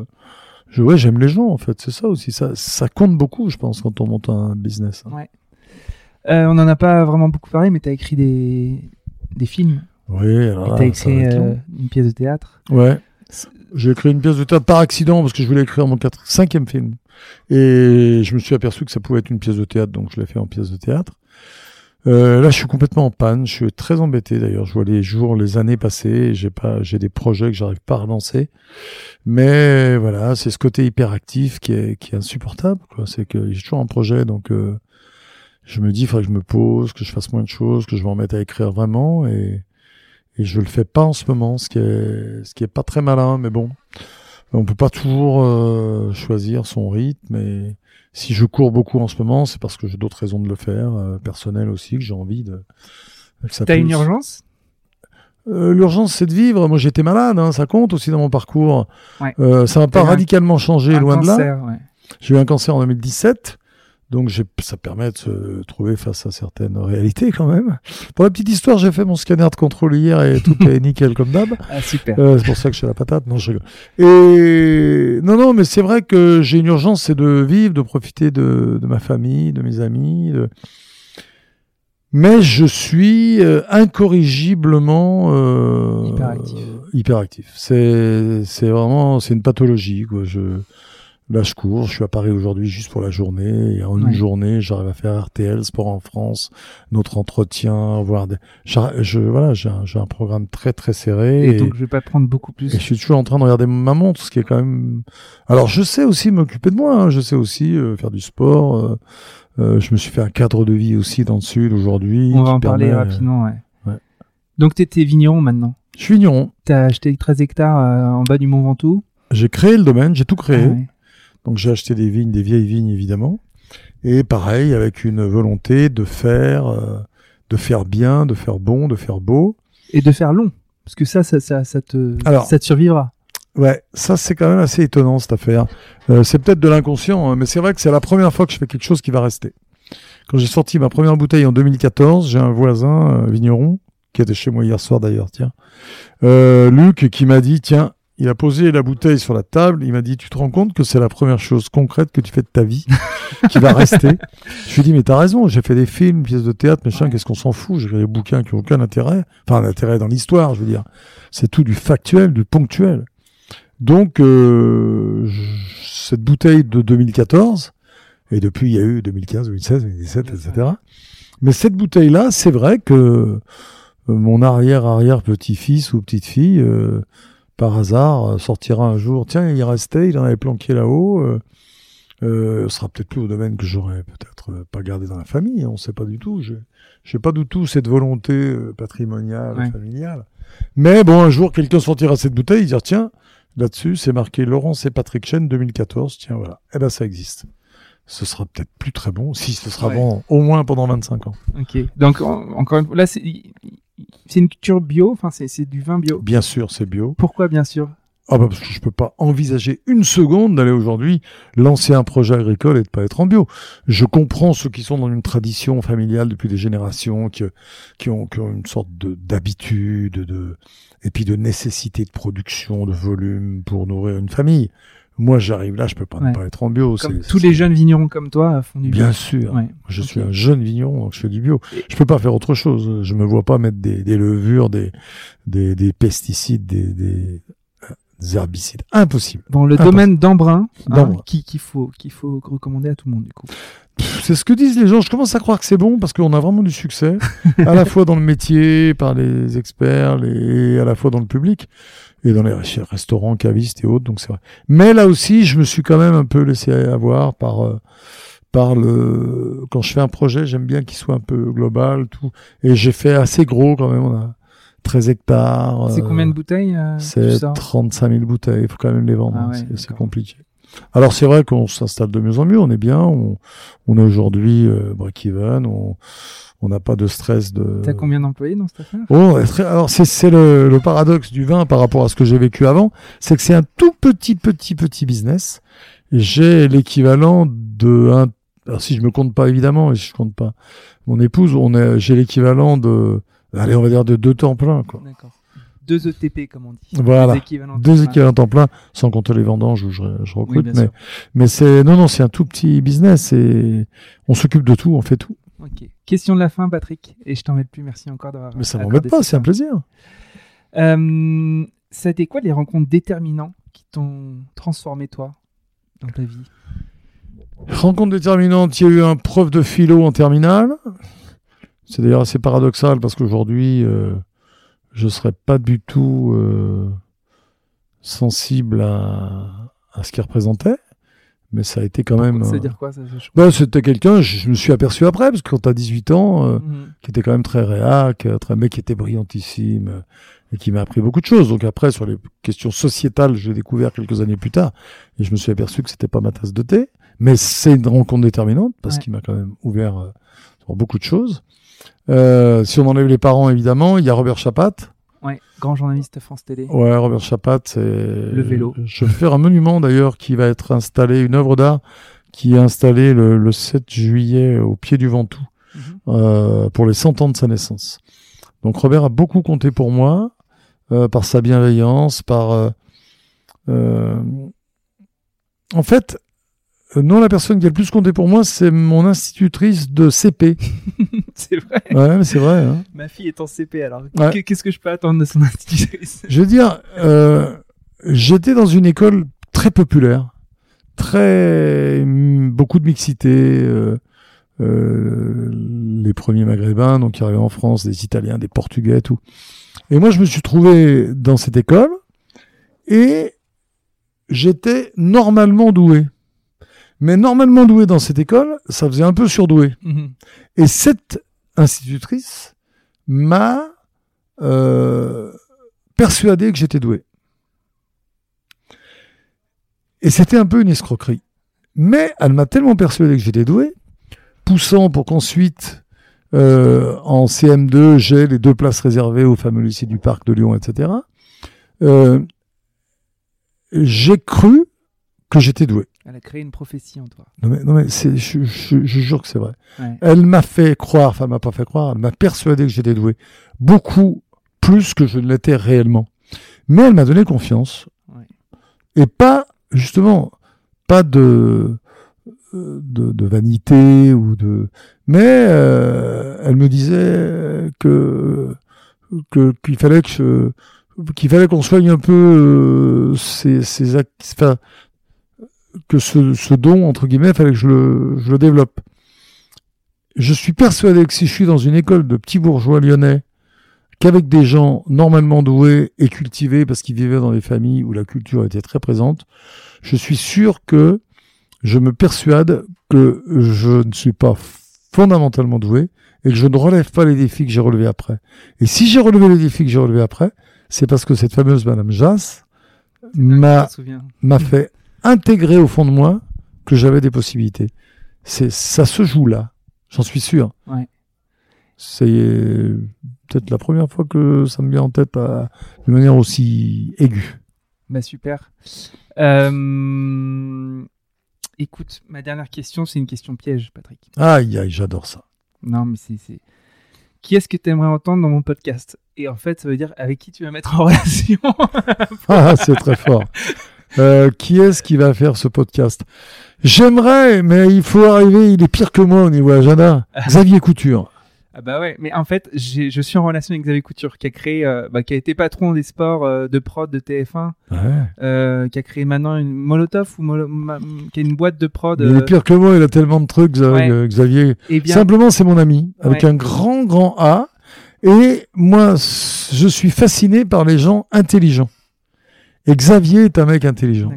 je, ouais, j'aime les gens en fait, c'est ça aussi. Ça, ça compte beaucoup, je pense, quand on monte un business. Hein. Ouais. Euh, on n'en a pas vraiment beaucoup parlé, mais tu as écrit des, des films. Oui, alors Tu as écrit euh, une pièce de théâtre. Ouais. J'ai écrit une pièce de théâtre par accident parce que je voulais écrire mon quatre, cinquième film. Et je me suis aperçu que ça pouvait être une pièce de théâtre, donc je l'ai fait en pièce de théâtre. Euh, là, je suis complètement en panne. Je suis très embêté d'ailleurs. Je vois les jours, les années passer. J'ai pas, j'ai des projets que j'arrive pas à relancer. Mais voilà, c'est ce côté hyperactif qui est, qui est insupportable. C'est que j'ai toujours un projet, donc euh, je me dis, il faudrait que je me pose, que je fasse moins de choses, que je m'en mette à écrire vraiment. Et, et je le fais pas en ce moment, ce qui est, ce qui est pas très malin, mais bon. On peut pas toujours euh, choisir son rythme et si je cours beaucoup en ce moment, c'est parce que j'ai d'autres raisons de le faire, euh, personnelles aussi, que j'ai envie de. T'as une urgence? Euh, L'urgence, c'est de vivre. Moi, j'étais malade, hein, ça compte aussi dans mon parcours. Ouais. Euh, ça n'a pas radicalement changé, loin de là. Ouais. J'ai eu un cancer en 2017. Donc ça permet de se trouver face à certaines réalités quand même. Pour la petite histoire, j'ai fait mon scanner de contrôle hier et tout est nickel comme d'hab. Ah, super. Euh, c'est pour ça que je suis la patate. Non, je rigole. Et non, non, mais c'est vrai que j'ai une urgence, c'est de vivre, de profiter de, de ma famille, de mes amis. De... Mais je suis euh, incorrigiblement euh, hyperactif. hyperactif. C'est c'est vraiment c'est une pathologie quoi. Je Là, je cours. Je suis à Paris aujourd'hui juste pour la journée. Et en une journée, j'arrive à faire RTL, Sport en France, notre entretien, voir des. Je, voilà, j'ai un, un, programme très très serré. Et, donc, je vais pas prendre beaucoup plus. Et je suis toujours en train de regarder ma montre, ce qui est quand même. Alors, je sais aussi m'occuper de moi. Hein. Je sais aussi euh, faire du sport. Euh, euh, je me suis fait un cadre de vie aussi dans le sud aujourd'hui. On va en parler rapidement, ouais. ouais. Donc, t'étais vigneron maintenant. Je suis vigneron. T'as acheté 13 hectares en bas du Mont Ventoux. J'ai créé le domaine, j'ai tout créé. Ah donc j'ai acheté des vignes, des vieilles vignes évidemment. Et pareil, avec une volonté de faire, euh, de faire bien, de faire bon, de faire beau. Et de faire long. Parce que ça, ça, ça, ça te, ça te survivra. Ouais, ça c'est quand même assez étonnant cette affaire. Euh, c'est peut-être de l'inconscient, hein, mais c'est vrai que c'est la première fois que je fais quelque chose qui va rester. Quand j'ai sorti ma première bouteille en 2014, j'ai un voisin euh, vigneron qui était chez moi hier soir d'ailleurs, tiens, euh, Luc, qui m'a dit tiens, il a posé la bouteille sur la table. Il m'a dit, tu te rends compte que c'est la première chose concrète que tu fais de ta vie qui va rester? Je lui ai dit, mais t'as raison. J'ai fait des films, pièces de théâtre, machin. Qu'est-ce qu'on s'en fout? J'ai des bouquins qui n'ont aucun intérêt. Enfin, un intérêt dans l'histoire, je veux dire. C'est tout du factuel, du ponctuel. Donc, euh, cette bouteille de 2014, et depuis, il y a eu 2015, 2016, 2017, etc. Mais cette bouteille-là, c'est vrai que euh, mon arrière-arrière petit-fils ou petite-fille, euh, par hasard, euh, sortira un jour. Tiens, il restait, il en avait planqué là-haut. Euh, euh, ce sera peut-être plus au domaine que j'aurais peut-être euh, pas gardé dans la famille. On ne sait pas du tout. Je n'ai pas du tout cette volonté patrimoniale, familiale. Mais bon, un jour, quelqu'un sortira cette bouteille, il dira tiens, là-dessus, c'est marqué Laurence et Patrick Chen 2014. Tiens, voilà. Eh ben, ça existe. Ce sera peut-être plus très bon, si ce sera Ouais. bon, au moins pendant 25 ans. Ok. Donc en- encore une fois, là c'est une culture bio. Enfin c'est du vin bio. Bien sûr, c'est bio. Pourquoi bien sûr? Ah bah parce que je peux pas envisager une seconde d'aller aujourd'hui lancer un projet agricole et de pas être en bio. Je comprends ceux qui sont dans une tradition familiale depuis des générations, qui, qui, ont, qui ont une sorte de d'habitude, de et puis de nécessité de production, de volume pour nourrir une famille. Moi, j'arrive là, je peux pas Ouais. ne pas être en bio. Comme tous les jeunes vignerons comme toi font du bio. Bien sûr. Ouais. Je suis un jeune vigneron, donc je fais du bio. Je peux pas faire autre chose. Je me vois pas mettre des, des levures, des, des, des pesticides, des, des, des herbicides. Impossible. Bon, le Impossible. domaine d'Embrun, hein, D'Embrun. qui qu'il faut qu'il faut recommander à tout le monde du coup. C'est ce que disent les gens. Je commence à croire que c'est bon parce qu'on a vraiment du succès, à la fois dans le métier, par les experts, les, et à la fois dans le public et dans les restaurants, cavistes et autres. Donc c'est vrai. Mais là aussi, je me suis quand même un peu laissé avoir par euh, par le quand je fais un projet, j'aime bien qu'il soit un peu global, tout. Et j'ai fait assez gros quand même. On a 13 hectares. C'est euh, combien de bouteilles euh, c'est sors 35 000 bouteilles, il faut quand même les vendre, Ah hein, ouais, c'est- compliqué. Alors c'est vrai qu'on s'installe de mieux en mieux, on est bien, on, on est aujourd'hui euh, break-even, on on n'a pas de stress de... T'as combien d'employés dans cette affaire? Oh, alors c'est c'est le, le paradoxe du vin par rapport à ce que j'ai vécu avant, c'est que c'est un tout petit petit petit business. J'ai l'équivalent de un. Alors si je me compte pas évidemment et je compte pas mon épouse, on est j'ai l'équivalent de allez on va dire de deux temps plein quoi. D'accord. Deux ETP comme on dit. Voilà. Deux équivalents. Deux temps plein. équivalents temps plein, sans compter les vendanges où je, je recrute. mais sûr. mais c'est non non c'est un tout petit business et on s'occupe de tout, on fait tout. Ok. Question de la fin, Patrick. Et je t'embête plus. Merci encore d'avoir. Mais ça m'embête pas, ce c'est un plaisir. Euh, ça a été quoi les rencontres déterminantes qui t'ont transformé toi dans ta vie? Rencontre déterminante, il y a eu un prof de philo en terminale. C'est d'ailleurs assez paradoxal parce qu'aujourd'hui, euh, je serais pas du tout euh, sensible à, à ce qu'il représentait. Mais ça a été quand même... Veut euh, dire quoi bah, C'était quelqu'un, je, je me suis aperçu après, parce que quand tu as 18 ans, euh, Mhm. qui était quand même très réac, très mec qui était brillantissime et qui m'a appris beaucoup de choses. Donc après, sur les questions sociétales, j'ai découvert quelques années plus tard et je me suis aperçu que c'était pas ma tasse de thé. Mais c'est une rencontre déterminante parce Ouais. qu'il m'a quand même ouvert euh, sur beaucoup de choses. Euh, si on enlève les parents, évidemment, il y a Robert Chapat. Ouais, grand journaliste France Télé. Ouais, Robert Chapat, c'est le vélo. Je vais faire un monument d'ailleurs qui va être installé, une œuvre d'art qui est installée le, le 7 juillet au pied du Ventoux Mhm. euh, pour les 100 ans de sa naissance. Donc Robert a beaucoup compté pour moi, euh, par sa bienveillance, par... euh, euh, en fait, euh, non, la personne qui a le plus compté pour moi, c'est mon institutrice de CP. C'est vrai. Ouais, mais c'est vrai. Hein. Ma fille est en CP alors. Ouais. Qu'est-ce que je peux attendre de son institutrice? Je veux dire, euh, j'étais dans une école très populaire, très mm, beaucoup de mixité. euh, euh, les premiers maghrébins, donc qui arrivaient en France, des Italiens, des Portugais, tout. Et moi, je me suis trouvé dans cette école et j'étais normalement doué. Mais normalement doué dans cette école, ça faisait un peu surdoué. Mhm. Et cette institutrice m'a euh, persuadé que j'étais doué. Et c'était un peu une escroquerie. Mais elle m'a tellement persuadé que j'étais doué, poussant pour qu'ensuite, euh, en CM2, j'ai les deux places réservées au fameux lycée du Parc de Lyon, etc. Euh, j'ai cru que j'étais doué. Elle a créé une prophétie en toi. Non mais, non mais c'est, je, je, je jure que c'est vrai. Ouais. Elle m'a fait croire, enfin elle m'a pas fait croire, elle m'a persuadé que j'étais doué. Beaucoup plus que je ne l'étais réellement. Mais elle m'a donné confiance. Ouais. Et pas, justement, pas de, euh, de, de vanité ou de... Mais euh, elle me disait que qu'il fallait que qu'il fallait qu'on soigne un peu euh, ces, ces enfin, que ce, ce don entre guillemets fallait que je le, je le développe. Je suis persuadé que si je suis dans une école de petits bourgeois lyonnais, qu'avec des gens normalement doués et cultivés parce qu'ils vivaient dans des familles où la culture était très présente, je suis sûr que je me persuade que je ne suis pas fondamentalement doué et que je ne relève pas les défis que j'ai relevés après. Et si j'ai relevé les défis que j'ai relevés après, c'est parce que cette fameuse Madame Jass m'a fait intégrer au fond de moi que j'avais des possibilités. C'est ça se joue là, j'en suis sûr. Ouais. C'est peut-être la première fois que ça me vient en tête à, de manière aussi aiguë. Bah super. Euh, Écoute, ma dernière question, c'est une question piège, Patrick. Aïe aïe, j'adore ça. Non, mais c'est. c'est- Qui est-ce que tu aimerais entendre dans mon podcast? Et en fait, ça veut dire avec qui tu vas mettre en relation? Ah, c'est très fort. Euh, qui est-ce qui va faire ce podcast? J'aimerais, mais il faut arriver. Il est pire que moi au niveau agenda. Xavier Couture. ah bah ouais, mais en fait, je suis en relation avec Xavier Couture, qui a créé, euh, bah, qui a été patron des sports euh, de prod de TF1, Ouais. euh, qui a créé maintenant une Molotov ou Molo- ma- qui a une boîte de prod. Il est pire que moi. Il a tellement de trucs, Ouais. Xavier. eh bien, Simplement, c'est mon ami, avec Ouais. un grand, grand A. Et moi, je suis fasciné par les gens intelligents. Et Xavier est un mec intelligent.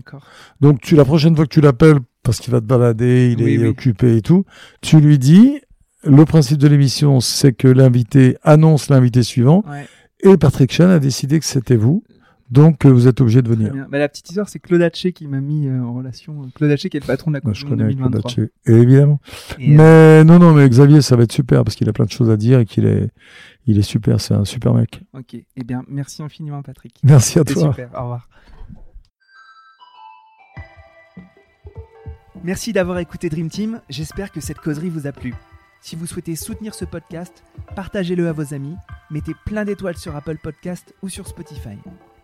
Donc, tu, la prochaine fois que tu l'appelles, parce qu'il va te balader, il Oui, est oui. occupé et tout, tu lui dis, le principe de l'émission, c'est que l'invité annonce l'invité suivant. Ouais, Et Patrick Chan a décidé que c'était vous. Donc, euh, vous êtes obligé de venir. Bah, la petite histoire, c'est Claude Haché qui m'a mis euh, en relation. Claude Haché qui est le patron de la Moi, Coupe je connais Claude 2023. Haché. Évidemment. Et, euh, Mais non, non, mais Xavier, ça va être super parce qu'il a plein de choses à dire et qu'il est, il est super. C'est un super mec. ok. Eh bien, merci infiniment, Patrick. Merci à toi. super. Au revoir. Merci d'avoir écouté Dream Team. J'espère que cette causerie vous a plu. Si vous souhaitez soutenir ce podcast, partagez-le à vos amis, mettez plein d'étoiles sur Apple Podcast ou sur Spotify.